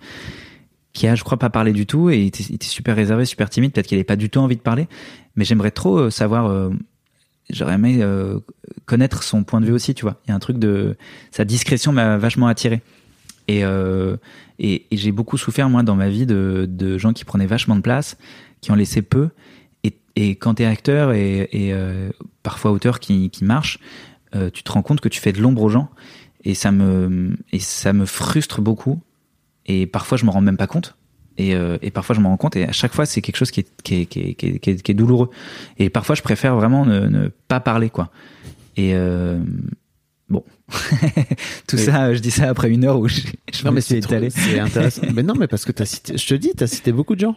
qui a, je crois, pas parlé du tout, et il était, super réservé, super timide. Peut-être qu'il n'avait pas du tout envie de parler, mais j'aimerais trop euh, savoir. euh, J'aurais aimé euh, connaître son point de vue aussi, tu vois. Il y a un truc de sa discrétion m'a vachement attiré. Et, et, j'ai beaucoup souffert, moi, dans ma vie, de, de gens qui prenaient vachement de place, qui en laissaient peu. Et, et quand t'es acteur et, et parfois auteur qui, qui marche, tu te rends compte que tu fais de l'ombre aux gens. Et ça me, et ça me frustre beaucoup. Et parfois, je me rends même pas compte. Et, euh, et parfois, je me rends compte. Et à chaque fois, c'est quelque chose qui est, qui, est, qui, est, qui, est, qui est- qui est douloureux. Et parfois, je préfère vraiment ne, ne pas parler, quoi. Et euh, bon, tout ça, je dis ça après une heure où je, je Non, me mais suis étalé. c'est intéressant. mais non, mais parce que t'as cité, je te dis, t'as cité beaucoup de gens.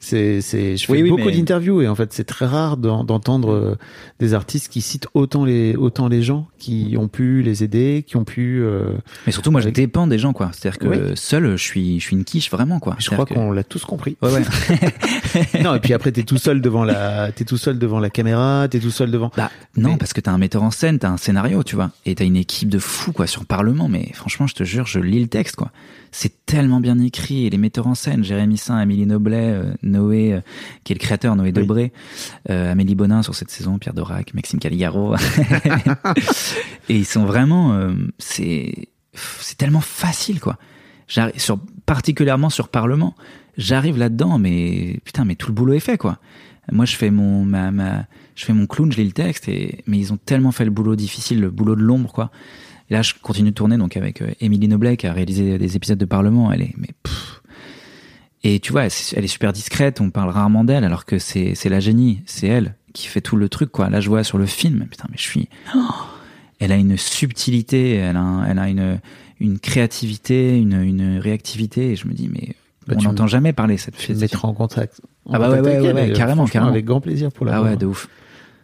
C'est, c'est, je fais Oui, oui, beaucoup mais- d'interviews et en fait, c'est très rare d'en- d'entendre euh, des artistes qui citent autant les, autant les gens qui ont pu les aider, qui ont pu. euh, Mais surtout, moi, je dépends des gens, quoi. C'est-à-dire que Oui. seul, je suis, je suis une quiche, vraiment, quoi. Je crois qu'on l'a tous compris. Ouais, ouais. non, et puis après, t'es tout seul devant la, t'es tout seul devant la caméra, t'es tout seul devant. Bah, non, Mais- parce que t'as un metteur en scène, t'as un scénario, tu vois. Et t'as une équipe de fous, quoi, sur Parlement. Mais franchement, je te jure, je lis le texte, quoi. C'est tellement bien écrit. Et les metteurs en scène, Jérémy Saint, Amélie Noblet, euh, Noé, euh, qui est le créateur, Noé Debré, euh, Amélie Bonin sur cette saison, Pierre Dorac, Maxime Caligaro. et ils sont vraiment, c'est, c'est tellement facile, quoi. J'arrive sur, particulièrement sur Parlement. J'arrive là-dedans, mais putain, mais tout le boulot est fait, quoi. Moi, je fais mon, ma, ma, je fais mon clown, je lis le texte, et, mais ils ont tellement fait le boulot difficile, le boulot de l'ombre, quoi. Et là, je continue de tourner, donc, avec euh, Émilie Noblet, qui a réalisé des épisodes de Parlement. Elle est, mais, pff. Et tu vois, elle, elle est super discrète, on parle rarement d'elle, alors que c'est, c'est la génie, c'est elle qui fait tout le truc, quoi. Là, je vois sur le film, putain, mais je suis, oh elle a une subtilité, elle a, un- elle a une, une créativité, une, une réactivité, et je me dis, mais Bah, on n'entend jamais parler cette fille. mettras en contact. Ah bah ouais, ouais, ouais, carrément, carrément. Avec grand plaisir pour la Ah ouais, de ouf.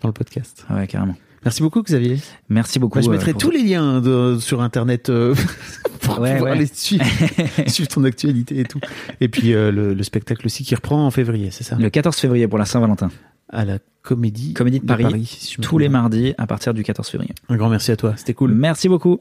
dans le podcast. Ah ouais, carrément. Merci beaucoup, Xavier. Merci beaucoup. Bah, je euh, mettrai tous les liens de- sur Internet euh, pour Ouais, pouvoir ouais. les suivre, suivre ton actualité et tout. Et puis euh, le, le spectacle aussi qui reprend en février, c'est ça? Le 14 février pour la Saint-Valentin. À la Comédie, Comédie de Paris, si Tous les mardis à partir du 14 février. Un grand merci à toi, c'était cool. Merci beaucoup.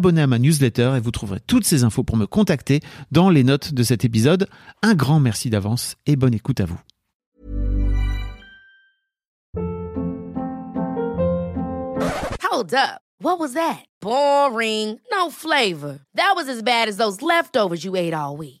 à ma newsletter et vous trouverez toutes ces infos pour me contacter dans les notes de cet épisode. Un grand merci d'avance et bonne écoute à vous. Hold up. What was that? Boring. No flavor. That was as bad as those leftovers you ate all week.